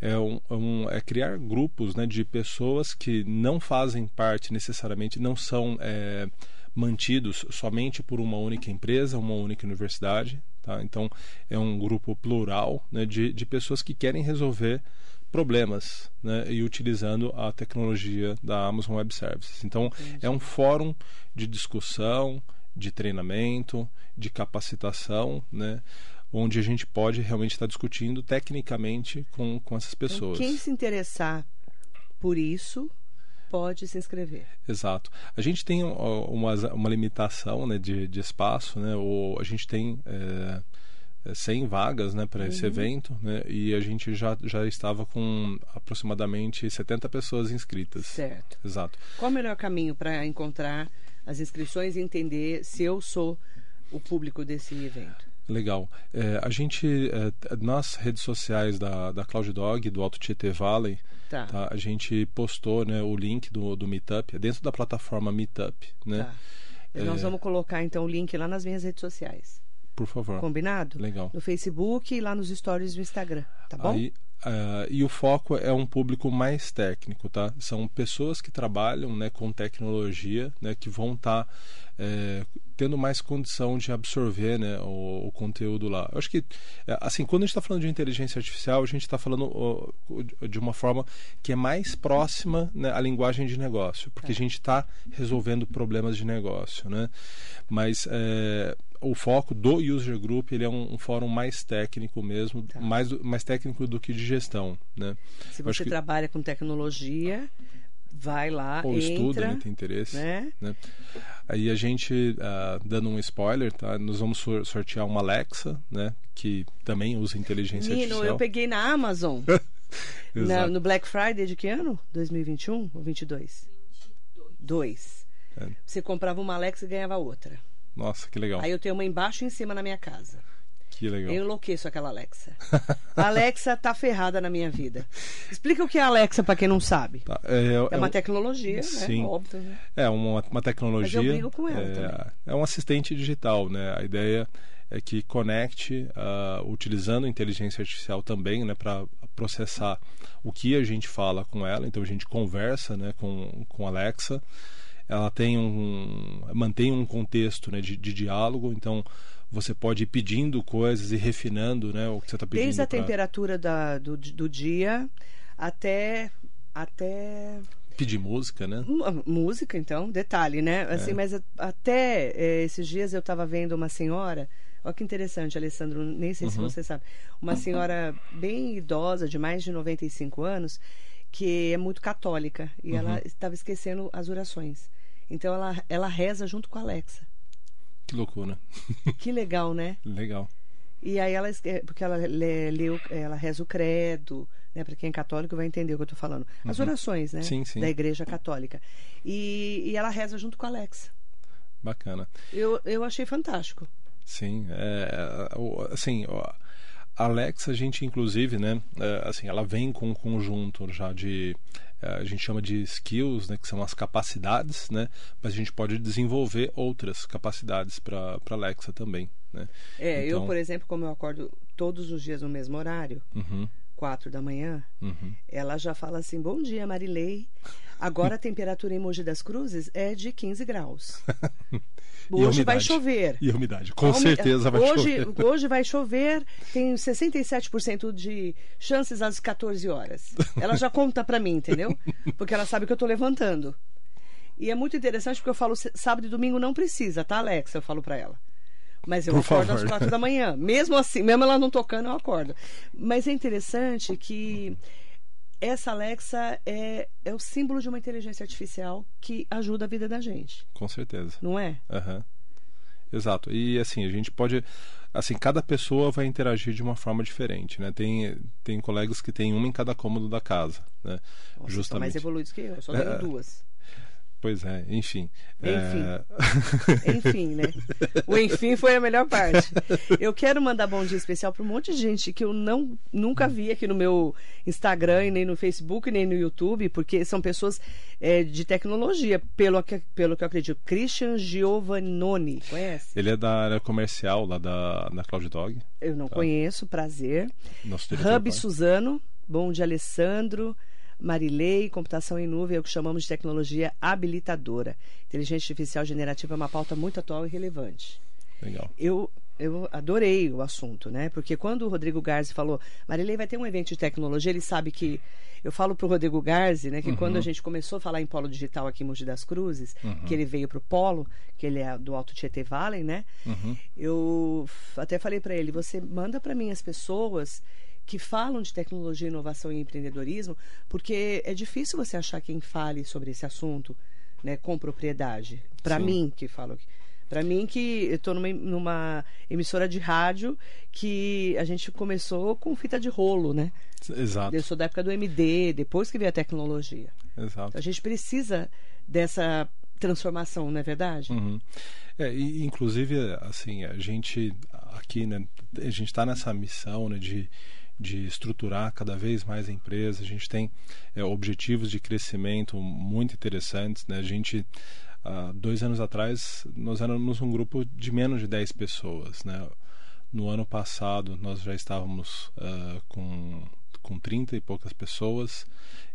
é, um, é um, é criar grupos né, de pessoas que não fazem parte necessariamente, não são é, mantidos somente por uma única empresa, uma única universidade. Tá? Então, é um grupo plural né, de, de pessoas que querem resolver problemas né, e utilizando a tecnologia da Amazon Web Services. Então, Entendi. é um fórum de discussão, de treinamento, de capacitação, né? Onde a gente pode realmente estar discutindo tecnicamente com, com essas então, pessoas. Então, quem se interessar por isso pode se inscrever. Exato. A gente tem uma, uma limitação né, de, de espaço, né? Ou a gente tem é, 100 vagas né, para esse uhum. evento né, e a gente já, já estava com aproximadamente 70 pessoas inscritas. Certo. Exato. Qual o melhor caminho para encontrar as inscrições e entender se eu sou o público desse evento? Legal. É, a gente, é, nas redes sociais da, da Cloud Dog, do Alto Tietê Valley, tá. Tá, a gente postou né, o link do, do Meetup, é dentro da plataforma Meetup. Né? Tá. É... Nós vamos colocar então o link lá nas minhas redes sociais. Por favor. Combinado? Legal. No Facebook e lá nos stories do Instagram, tá bom? Aí, uh, e o foco é um público mais técnico, tá? São pessoas que trabalham né, com tecnologia, né, que vão estar tá, é, tendo mais condição de absorver né, o, o, conteúdo lá. Eu acho que, é, assim, quando a gente está falando de inteligência artificial, a gente está falando ó, de uma forma que é mais próxima né, à linguagem de negócio, porque a gente está resolvendo problemas de negócio, né? Mas é, o foco do user group ele é um, um fórum mais técnico mesmo, tá. mais, mais técnico do que de gestão, né? Se você trabalha que... com tecnologia, vai lá, ou entra, estuda, né, tem interesse, né? né? Aí a gente, uh, dando um spoiler, tá? Nós vamos sortear uma Alexa, né? Que também usa inteligência Nino, artificial. eu peguei na Amazon. na, no Black Friday de que ano? 2021 ou 22? 22. Dois. É. Você comprava uma Alexa e ganhava outra. Nossa, que legal. Aí eu tenho uma embaixo e em cima na minha casa. Que legal. Eu enlouqueço aquela Alexa. A Alexa tá ferrada na minha vida. Explica o que é a Alexa para quem não sabe. Tá, é, É uma um- tecnologia, Sim. né? Óbvio, né? É uma, uma tecnologia. Mas eu brigo com ela é, também. é um assistente digital, né? A ideia é que conecte, ah, utilizando inteligência artificial também, né, para processar o que a gente fala com ela. Então a gente conversa, né, com com a Alexa. Ela tem um mantém um contexto, né, de, de diálogo. Então você pode ir pedindo coisas e refinando, né, o que você está pedindo. Desde a pra- temperatura da- do, do dia até até pedir música, né? M- Música, então, detalhe, né? Assim, É. mas a- até eh, esses dias eu estava vendo uma senhora, olha que interessante, Alessandro, nem sei se Uhum. você sabe, uma senhora bem idosa, de mais de 95 anos, que é muito católica e Uhum. ela estava esquecendo as orações. Então ela, ela reza junto com a Alexa. Que loucura. Que legal, né? Legal. E aí ela, porque ela o- ela reza o credo, né? Para quem é católico vai entender o que eu estou falando. As orações, né? Uhum. Sim, sim. Da Igreja Católica. E, e ela reza junto com a Alexa. Bacana. Eu, eu achei fantástico. Sim, é, assim, ó, a Alexa, a gente inclusive, né, é, assim, ela vem com um conjunto já de, é, a gente chama de skills, né, que são as capacidades, né, mas a gente pode desenvolver outras capacidades para para Alexa também, né. É, eu, Então- por exemplo, como eu acordo todos os dias no mesmo horário, Uhum, quatro da manhã, uhum. ela já fala assim: Bom dia, Marilei. Agora a temperatura em Mogi das Cruzes é de 15 graus. Hoje vai chover. E a umidade, com certeza vai hoje, chover. Hoje vai chover, tem 67% de chances às 14 horas. Ela já conta pra mim, entendeu? Porque ela sabe que eu tô levantando. E é muito interessante porque eu falo "S- sábado e domingo não precisa, tá, Alexa? Eu falo pra ela. Mas eu Por acordo favor. às quatro da manhã. Mesmo assim, mesmo ela não tocando, eu acordo. Mas é interessante que essa Alexa é, é o símbolo de uma inteligência artificial que ajuda a vida da gente, Com certeza. não é? Aham. Exato. E assim, a gente pode. Assim, cada pessoa vai interagir de uma forma diferente, né? Tem, tem colegas que tem uma em cada cômodo da casa, né? Nossa, são mais Justamente. evoluídos que eu, eu só É, tenho duas. Pois é, enfim. Enfim. É, Enfim, né? O enfim foi a melhor parte. Eu quero mandar bom dia especial para um monte de gente que eu não nunca vi aqui no meu Instagram, nem no Facebook, nem no YouTube, porque são pessoas é, de tecnologia, pelo que, pelo que eu acredito. Christian Giovannoni, conhece? Ele é da área comercial lá da, da Cloud Dog. Eu não Tá. conheço, prazer. Nosso. Hub pai. Suzano, bom dia Alessandro, Marilei, computação em nuvem é o que chamamos de tecnologia habilitadora. Inteligência artificial generativa é uma pauta muito atual e relevante. Legal. Eu, eu adorei o assunto, né? Porque quando o Rodrigo Garzi falou, Marilei vai ter um evento de tecnologia, ele sabe que. Eu falo pro Rodrigo Garzi, né, que Uhum. quando a gente começou a falar em polo digital aqui em Mogi das Cruzes, que ele veio pro polo, que ele é do Alto Tietê Valley, né? Uhum. Eu até falei para ele, você manda para mim as pessoas que falam de tecnologia, inovação e empreendedorismo, porque é difícil você achar quem fale sobre esse assunto, né, com propriedade. Para mim que falo para mim que eu estou numa, numa emissora de rádio que a gente começou com fita de rolo, né? Exato. Eu sou da época do MD, depois que veio a tecnologia. Exato. Então, a gente precisa dessa transformação, não é verdade? Uhum. É, e, inclusive, assim, a gente aqui, né, a gente está nessa missão né, de, de estruturar cada vez mais a empresa. A gente tem é, objetivos de crescimento muito interessantes. Né? A gente, há dois anos atrás, nós éramos um grupo de menos de 10 pessoas. Né? No ano passado, nós já estávamos ah, com, com 30 e poucas pessoas.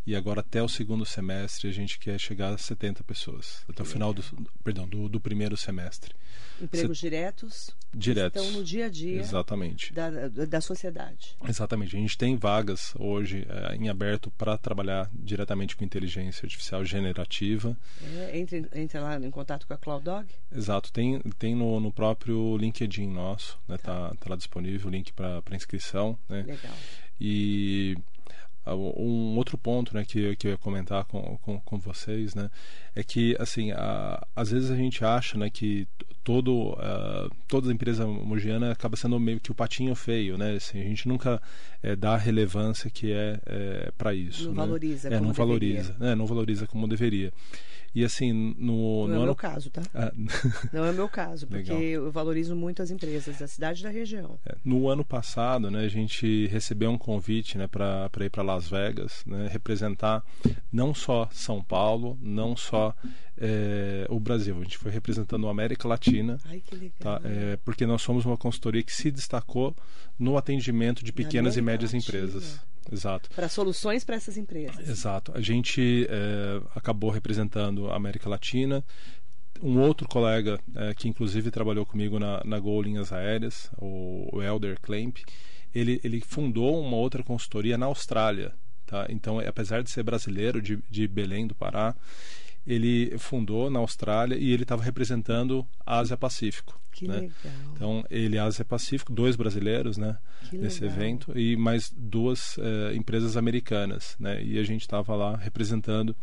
E agora, até o segundo semestre, a gente quer chegar a 70 pessoas. Até o final do, perdão, do, do primeiro semestre. Empregos diretos Diretos. estão no dia a dia Exatamente. da, da, da sociedade. Exatamente. A gente tem vagas hoje eh, em aberto para trabalhar diretamente com inteligência artificial generativa. É, entre, entre lá em contato com a Cloud Dog. Exato. Tem, tem no, no próprio LinkedIn nosso, né? Tá, tá lá disponível o link para inscrição, né? Legal. E ah, um outro ponto né, que, que eu ia comentar com, com, com vocês né, é que assim a, às vezes a gente acha né, que todo uh, toda a empresa mogiana acaba sendo meio que o patinho feio, né? Assim, a gente nunca é, dá a relevância que é, é para isso. Não né? valoriza. É, não valoriza, né? Não valoriza como deveria. E assim, no. Não no é o ano... meu caso, tá? Ah, Não é o meu caso, porque eu valorizo muito as empresas da cidade e da região. É, No ano passado, né, a gente recebeu um convite né, para ir para Las Vegas, né, representar não só São Paulo, não só é, o Brasil. A gente foi representando a América Latina, Ai, que legal. tá, é, porque nós somos uma consultoria que se destacou no atendimento de pequenas e médias Latina. empresas. Exato. Para soluções para essas empresas. Exato. A gente é, acabou representando a América Latina. Um outro colega é, que inclusive trabalhou comigo na, na Gol Linhas Aéreas, o, o Elder Klemp, ele, ele fundou uma outra consultoria na Austrália. Tá? Então, apesar de ser brasileiro, de, de Belém do Pará, ele fundou na Austrália e ele estava representando a Ásia Pacífico. Que né? legal. Então, ele é Ásia Pacífico, dois brasileiros, né? Que nesse legal. evento e mais duas eh, empresas americanas, né? E a gente estava lá representando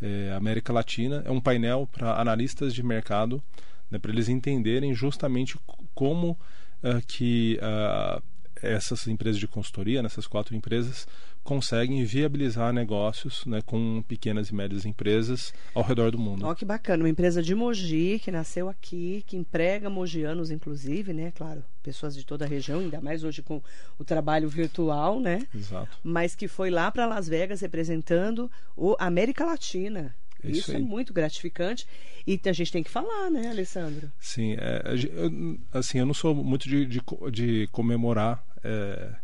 eh, a América Latina. É um painel para analistas de mercado, né? Para eles entenderem justamente como ah, que ah, essas empresas de consultoria, nessas quatro empresas, conseguem viabilizar negócios, né? Com pequenas e médias empresas ao redor do mundo. Ó, que bacana. Uma empresa de Mogi, que nasceu aqui, que emprega mogianos, inclusive, né? Claro, pessoas de toda a região, ainda mais hoje com o trabalho virtual, né? Exato. Mas que foi lá para Las Vegas representando o América Latina. É isso Isso é muito gratificante. E a gente tem que falar, né, Alessandro? Sim, é, assim, eu não sou muito de, de, de comemorar é,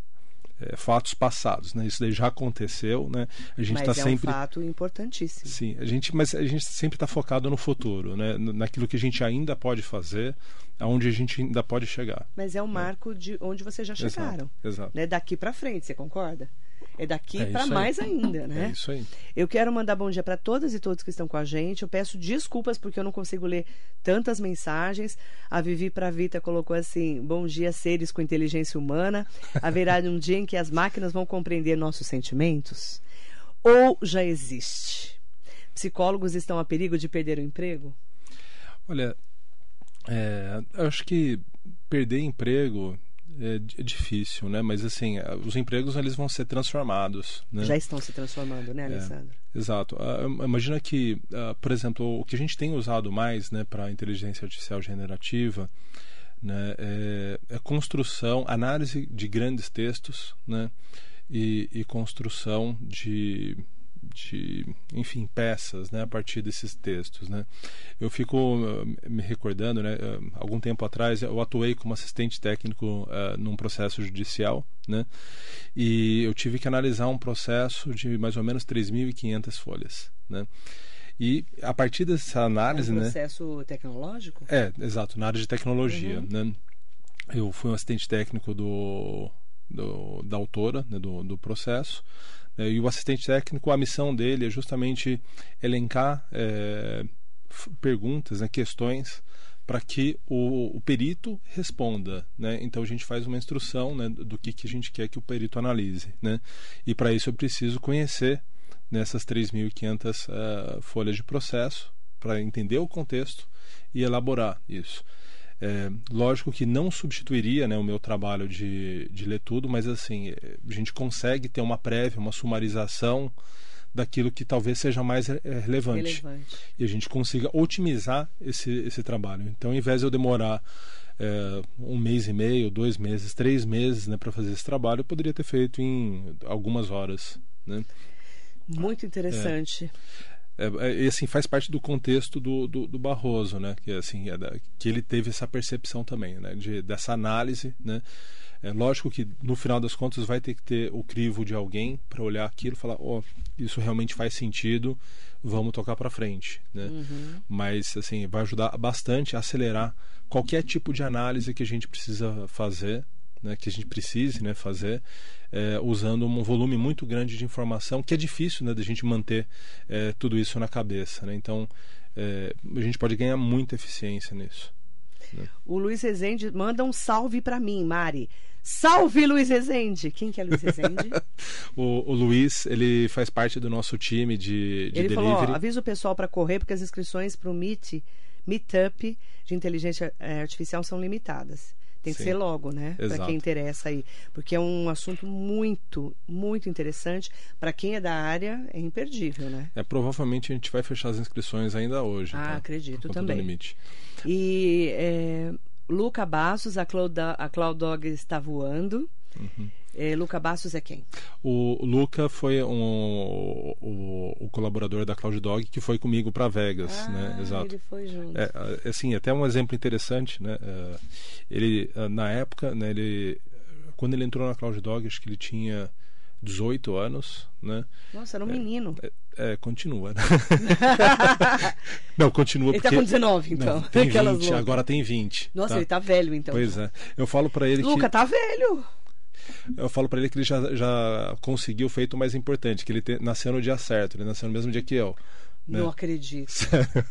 é, fatos passados, né? Isso daí já aconteceu, né? A gente está é sempre um fato importantíssimo. Sim, a gente, mas a gente sempre está focado no futuro, né? Naquilo que a gente ainda pode fazer, aonde a gente ainda pode chegar. Mas é um marco de onde vocês já chegaram. Exato. exato. Né? Daqui para frente, você concorda? É daqui É para mais ainda, né? É isso aí. Eu quero mandar bom dia para todas e todos que estão com a gente. Eu peço desculpas porque eu não consigo ler tantas mensagens. A Vivi Pravita colocou assim: Bom dia, seres com inteligência humana. Haverá um dia em que as máquinas vão compreender nossos sentimentos? Ou já existe? Psicólogos estão a perigo de perder o emprego? Olha, é, eu acho que perder emprego é, é difícil, né? Mas assim, eh, os empregos eles vão ser transformados, né? Já estão se transformando, né, Alessandro? Exato. Ah, imagina que, ah, por exemplo, o que a gente tem usado mais né, para inteligência artificial generativa né, é, é construção, análise de grandes textos né, e, e construção de, de, enfim, peças né, a partir desses textos. Né. Eu fico ah, me recordando, né, ah, algum tempo atrás, eu atuei como assistente técnico ah, num processo judicial, né, e eu tive que analisar um processo de mais ou menos 3.500 folhas. Né. E a partir dessa É análise, um né, processo tecnológico? é, exato, na área de tecnologia, Uhum. né? Eu fui um assistente técnico do, do da autora né, do, do processo. né, e o assistente técnico, a missão dele é justamente elencar é, perguntas, né, questões para que o, o perito responda, né? Então a gente faz uma instrução, né, do que, que a gente quer que o perito analise, né? E para isso eu preciso conhecer nessas 3.500 eh, folhas de processo para entender o contexto e elaborar isso. É, lógico que não substituiria né, o meu trabalho de, de ler tudo, mas assim eh, a gente consegue ter uma prévia, uma sumarização daquilo que talvez seja mais eh, relevante Relevante. e a gente consiga otimizar esse, esse trabalho. Então, ao invés de eu demorar é, um mês e meio, dois meses, três meses né, para fazer esse trabalho, eu poderia ter feito em algumas horas. Né? Muito interessante. É, é, e assim faz parte do contexto do, do, do Barroso, né? Que assim é da- que ele teve essa percepção também, né? De, dessa análise, né? É lógico que no final das contas vai ter que ter o crivo de alguém para olhar aquilo e falar, ó, isso realmente faz sentido, vamos tocar para frente, né? Uhum. Mas assim vai ajudar bastante a acelerar qualquer tipo de análise que a gente precisa fazer, né? Que a gente precise, né? Fazer é, usando um volume muito grande de informação que é difícil, né? Da gente manter é, tudo isso na cabeça, né? Então é, a gente pode ganhar muita eficiência nisso. O Luiz Rezende manda um salve para mim, Mari. Salve, Luiz Rezende! Quem que é Luiz Rezende? O, o Luiz, ele faz parte do nosso time de, de Ele delivery. falou, ó, avisa o pessoal para correr, porque as inscrições para o Meet, meetup de inteligência artificial são limitadas. Tem que Sim. ser logo, né? Para quem interessa aí. Porque é um assunto muito, muito interessante. Para quem é da área, é imperdível, né? É, provavelmente a gente vai fechar as inscrições ainda hoje. Ah, tá? acredito também. Limite. E é, Luca Bassos, a Cloud, a Cloud Dog está voando. Uhum. É, Luca Bassos é quem? O Luca foi um, o, o colaborador da Cloud Dog que foi comigo para Vegas, né? Ah, Exato. ele foi junto. É, assim, até um exemplo interessante, né? É, Ele, ah, na época, né, ele, quando ele entrou na Cloud Dog, acho que ele tinha 18 anos, né? Nossa, era um menino. É, continua, né? Não, continua Ele porque... tá com 19, então. Não, tem Aquelas 20, loucas. agora tem 20. Nossa, tá? ele tá velho, então. Pois é. Eu falo para ele Luca, que tá velho. Eu falo para ele que ele já, já conseguiu o feito mais importante, que ele te- nasceu no dia certo, ele nasceu no mesmo dia que eu. né? Não acredito. Sério.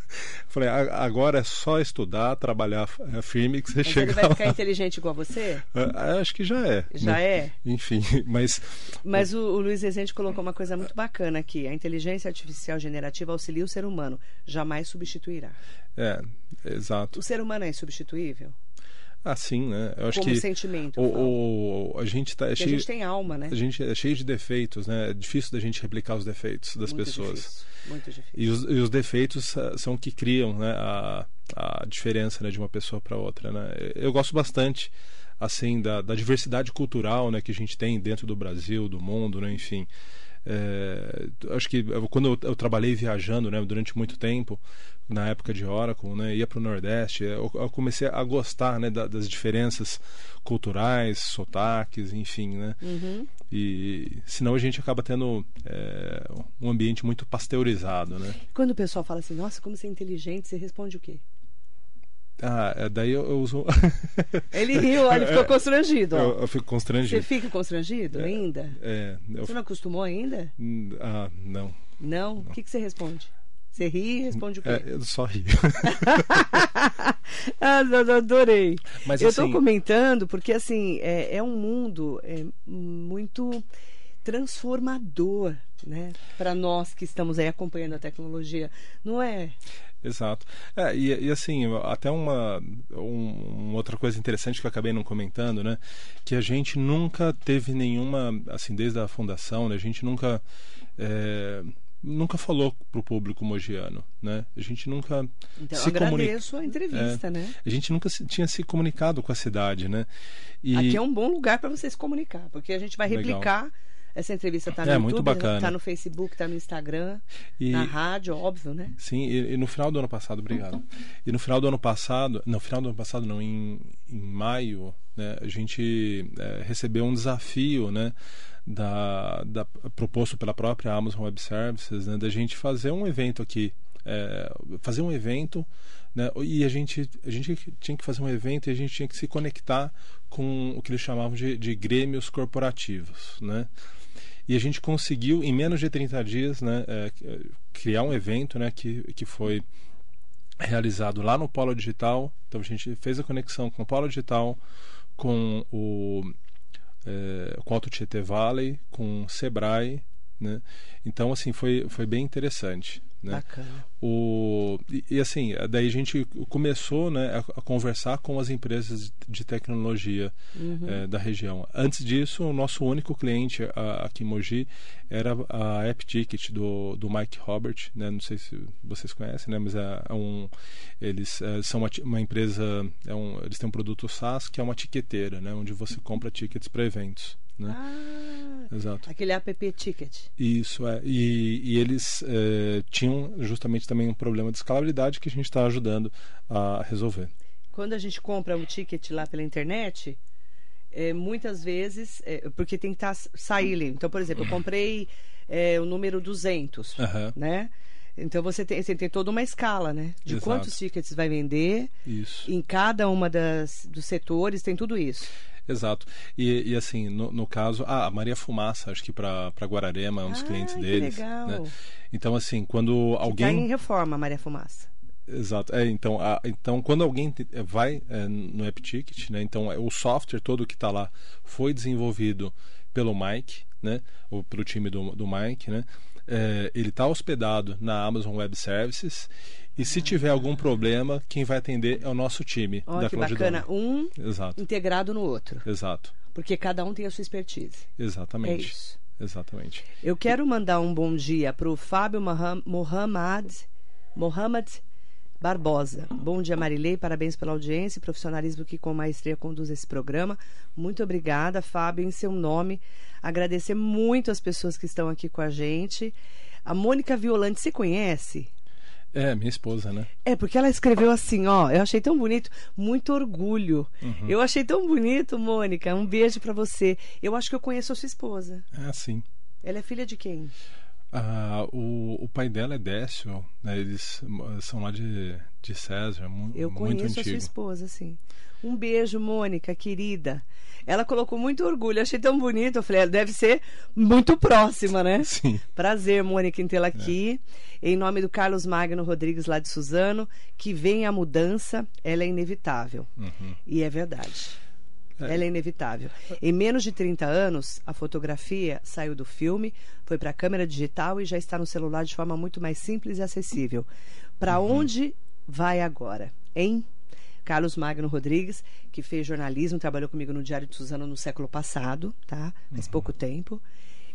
Falei, "A- agora é só estudar, trabalhar é, firme que você Mas chega ele vai lá." ficar inteligente igual você? Ah, Acho que já é. Já né? é? Enfim, mas Mas o, o Luiz Rezende colocou uma coisa muito bacana aqui. A inteligência artificial generativa auxilia o ser humano, jamais substituirá. é, exato. O ser humano é insubstituível? Assim, né? Eu acho Como que sentimento. o, o- a gente tá é Porque a cheio, gente tem alma, né? a gente é cheio de defeitos, né? É difícil da gente replicar os defeitos das Muito pessoas. Difícil, muito difícil. E os, e os defeitos são o que criam né, a, a diferença né, de uma pessoa para outra. Né? Eu gosto bastante assim da, da diversidade cultural né, que a gente tem dentro do Brasil, do mundo, né, enfim. É, acho que quando eu, eu trabalhei viajando né, durante muito tempo, na época de Oracle, né, ia para o Nordeste, eu, eu comecei a gostar né, da- das diferenças culturais, sotaques, enfim. Né? Uhum. E senão a gente acaba tendo é, um ambiente muito pasteurizado, né? Quando o pessoal fala assim, nossa, como você é inteligente, você responde o quê? Ah, é, daí eu, eu uso. Ele riu, ele ficou constrangido. ó. eu, eu fico Você constrangido. fica constrangido ainda? É, eu, Você não acostumou ainda? ah, não. Não? O que, que você responde? Você ri e responde o quê? É, eu só rio. ah, eu adorei. Mas eu estou assim, comentando porque assim é, é um mundo é, muito transformador, né? Para nós que estamos aí acompanhando a tecnologia, não é? Exato. É, e, e assim, até uma, um- uma outra coisa interessante que eu acabei não comentando, né? Que a gente nunca teve nenhuma, assim, desde a fundação, né? A gente nunca. é, nunca falou pro público mogiano, né? A gente nunca Então, se agradeço a entrevista, né? A gente nunca se- tinha se comunicado com a cidade, né? E Aqui é um bom lugar para você se comunicar, porque a gente vai Legal. Essa entrevista está no É, YouTube, muito bacana. tá no Facebook, tá no Instagram, e- na rádio, óbvio, né? Sim, e, e no final do ano passado, obrigado. E no final do ano passado, no final do ano passado, não, em, em maio, né, a gente é, recebeu um desafio, né, da, da proposto pela própria Amazon Web Services, né, da gente fazer um evento aqui, é, fazer um evento, né, e a gente a gente tinha que fazer um evento e a gente tinha que se conectar com o que eles chamavam de, de grêmios corporativos, né? E a gente conseguiu, em menos de 30 dias, né, é, criar um evento né, que, que foi realizado lá no Polo Digital. Então a gente fez a conexão com o Polo Digital, com o é, com o Alto Tietê Valley, com o Sebrae. Né? Então, assim, foi, foi bem interessante. Né? Bacana. O, e, e, assim, daí a gente começou né, a, a conversar com as empresas de tecnologia Uhum. eh, da região. Antes disso, o nosso único cliente a- aqui em Mogi era a App Ticket do, do Mike Robert, né? não sei se vocês conhecem, né? mas é, é um, eles eh, são uma, uma empresa, é um, eles têm um produto SaaS que é uma tiqueteira, né? onde você compra tickets para eventos. Né? Ah, Exato. aquele app ticket. Isso é. E, e eles eh, tinham justamente também um problema de escalabilidade que a gente está ajudando a resolver. Quando a gente compra um ticket lá pela internet, é, muitas vezes, é, porque tem que estar sair Então, por exemplo, eu comprei é, o número 200, Aham. né? Então você tem, você tem toda uma escala, né? De Exato. quantos tickets vai vender, Isso. em cada uma das dos setores, tem tudo isso. Exato. E, e assim, no, no caso, ah, a Maria Fumaça, acho que para Guararema, é um dos Ah, clientes que deles. legal. né? Então, assim, quando Está alguém. em reforma, Maria Fumaça. Exato. É, então, a- então, quando alguém é, vai é, no AppTicket, né? Então, é, o software todo que está lá foi desenvolvido pelo Mike, né? Ou pelo time do, do Mike, né? É, ele está hospedado na Amazon Web Services e se tiver algum problema, quem vai atender é o nosso time Ó, da que Cloud bacana. Dog. Um Exato, integrado no outro. exato, Porque cada um tem a sua expertise. É exatamente, isso. exatamente. Eu quero mandar um bom dia para o Fábio Moham- Mohammad, Mohammad Barbosa. Bom dia, Marilei. Parabéns pela audiência e profissionalismo que com maestria conduz esse programa. Muito obrigada, Fábio, em seu nome. Agradecer muito as pessoas que estão aqui com a gente. A Mônica Violante, você conhece? É, minha esposa, né? É, porque ela escreveu assim, ó, eu achei tão bonito, muito orgulho. Uhum. Eu achei tão bonito, Mônica. Um beijo pra você. Eu acho que eu conheço a sua esposa. É assim. Ela é filha de quem? Ah, o, o pai dela é Décio, né? Eles são lá de, de César, mu Eu muito conheço a sua esposa, sim. Um beijo, Mônica, querida. Ela colocou muito orgulho, achei tão bonito. Eu falei, ela deve ser muito próxima, né? Sim. Prazer, Mônica, em É. tê-la aqui. Em nome do Carlos Magno Rodrigues, lá de Suzano, que vem a mudança, ela é inevitável. Uhum. E é verdade. É. Ela é inevitável. Em menos de 30 anos, a fotografia saiu do filme, foi para a câmera digital e já está no celular de forma muito mais simples e acessível. Para Uhum. onde vai agora? Hein? Carlos Magno Rodrigues, que fez jornalismo, trabalhou comigo no Diário de Suzano no século passado, tá? Faz pouco tempo.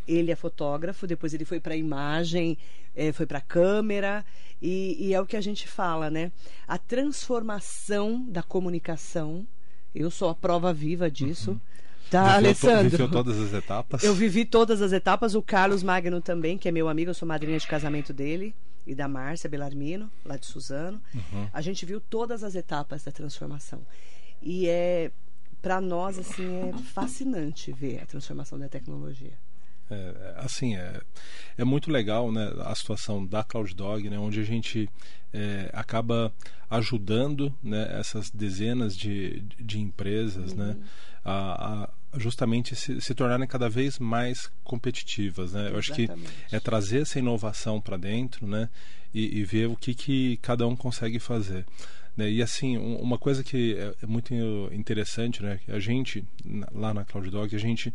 Ele é fotógrafo, depois ele foi para imagem, eh, foi para câmera, e, e é o que a gente fala, né? A transformação da comunicação. Eu sou a prova viva disso. Tá, Viveu Alessandro? viveu todas as etapas. Eu vivi todas as etapas. O Carlos Magno também, que é meu amigo, eu sou madrinha de casamento dele e da Márcia Belarmino, lá de Suzano. Uhum. A gente viu todas as etapas da transformação. E é para nós assim é fascinante ver a transformação da tecnologia. É, assim, é, é muito legal né, a situação da Cloud Dog, né, onde a gente é, acaba ajudando né, essas dezenas de, de empresas né, a, a justamente se, se tornarem cada vez mais competitivas. Né? Eu acho que é trazer essa inovação para dentro né, e, e ver o que, que cada um consegue fazer. Né? E assim, um- uma coisa que é é muito interessante, né? A gente, lá na Cloud Dog, a gente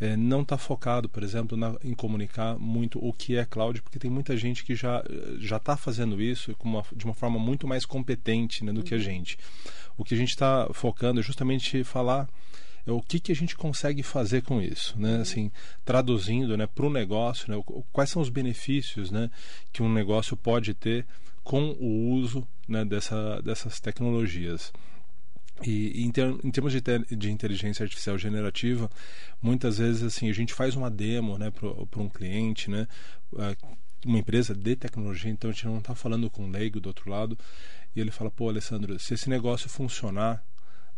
eh, não está focado, por exemplo, na- em comunicar muito o que é cloud, porque tem muita gente que já já está fazendo isso uma- de uma forma muito mais competente né, do que a gente. O que a gente está focando é justamente falar é o que, que a gente consegue fazer com isso, né? Assim, traduzindo, né, para o negócio, né, quais são os benefícios, né, que um negócio pode ter com o uso, né, dessa, dessas tecnologias. E em, ter- em termos de, te- de inteligência artificial generativa, muitas vezes assim a gente faz uma demo, né, para um cliente, né, ah, uma empresa de tecnologia, então a gente não está falando com um leigo do outro lado, e ele fala, pô, Alessandro, se esse negócio funcionar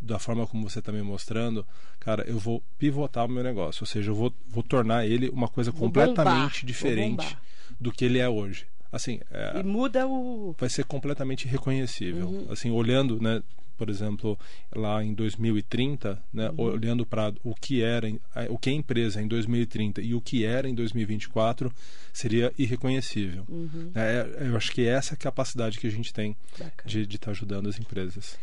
da forma como você está me mostrando, cara, eu vou pivotar o meu negócio, ou seja, eu vou, vou tornar ele uma coisa Vou completamente bombar, diferente do que ele é hoje. Assim, é, E muda o vai ser completamente reconhecível. Assim, olhando, né, por exemplo, lá em 2030, né, olhando para o que era, o que é empresa em 2030 e o que era em 2024, seria irreconhecível. É, eu acho que essa é a capacidade que a gente tem Bacana. de estar ajudando as empresas.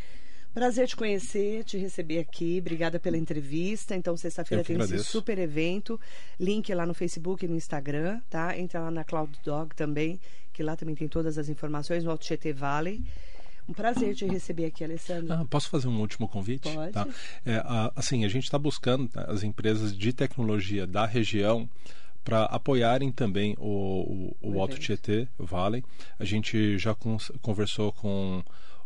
Prazer te conhecer, te receber aqui. Obrigada pela entrevista. Então, sexta-feira tem esse agradeço. super evento. Link lá no Facebook e no Instagram, tá? Entra lá na Cloud Dog também, que lá também tem todas as informações, no Alto Tietê Valley. Um prazer te receber aqui, Alessandro. Ah, posso fazer um último convite? Pode. Tá? É, a- assim, a gente está buscando tá, as empresas de tecnologia da região para apoiarem também o, o, O Alto. Tietê Valley. A gente já conversou com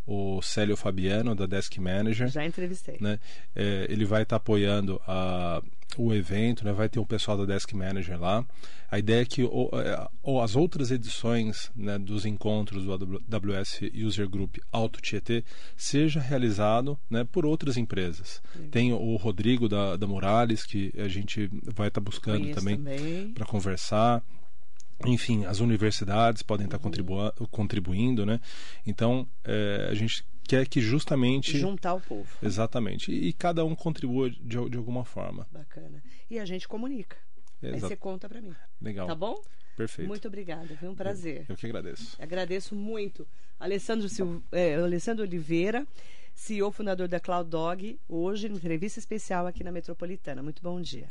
o Célio Fabiano, da Desk Manager. Já entrevistei. Né? É, ele vai estar apoiando a, o evento, né? vai ter o pessoal da Desk Manager lá. A ideia é que o, é, o- as outras edições né, dos encontros do AWS User Group Alto Tietê seja realizado né, por outras empresas. Tem o Rodrigo da, da Morales, que a gente vai estar buscando Conheço também também. para conversar. Enfim, as universidades podem estar contribuindo, né? Então, é, a gente quer que justamente Juntar o povo. Exatamente. E, e cada um contribua de, de alguma forma. Bacana. E a gente comunica. Aí Exa- você conta pra mim. Legal. Tá bom? Perfeito. Muito obrigada. Foi um prazer. Eu que agradeço. Agradeço muito. Alessandro, Sil... é, Alessandro Oliveira, CEO fundador da Cloud Dog, hoje em entrevista especial aqui na Metropolitana. Muito bom dia.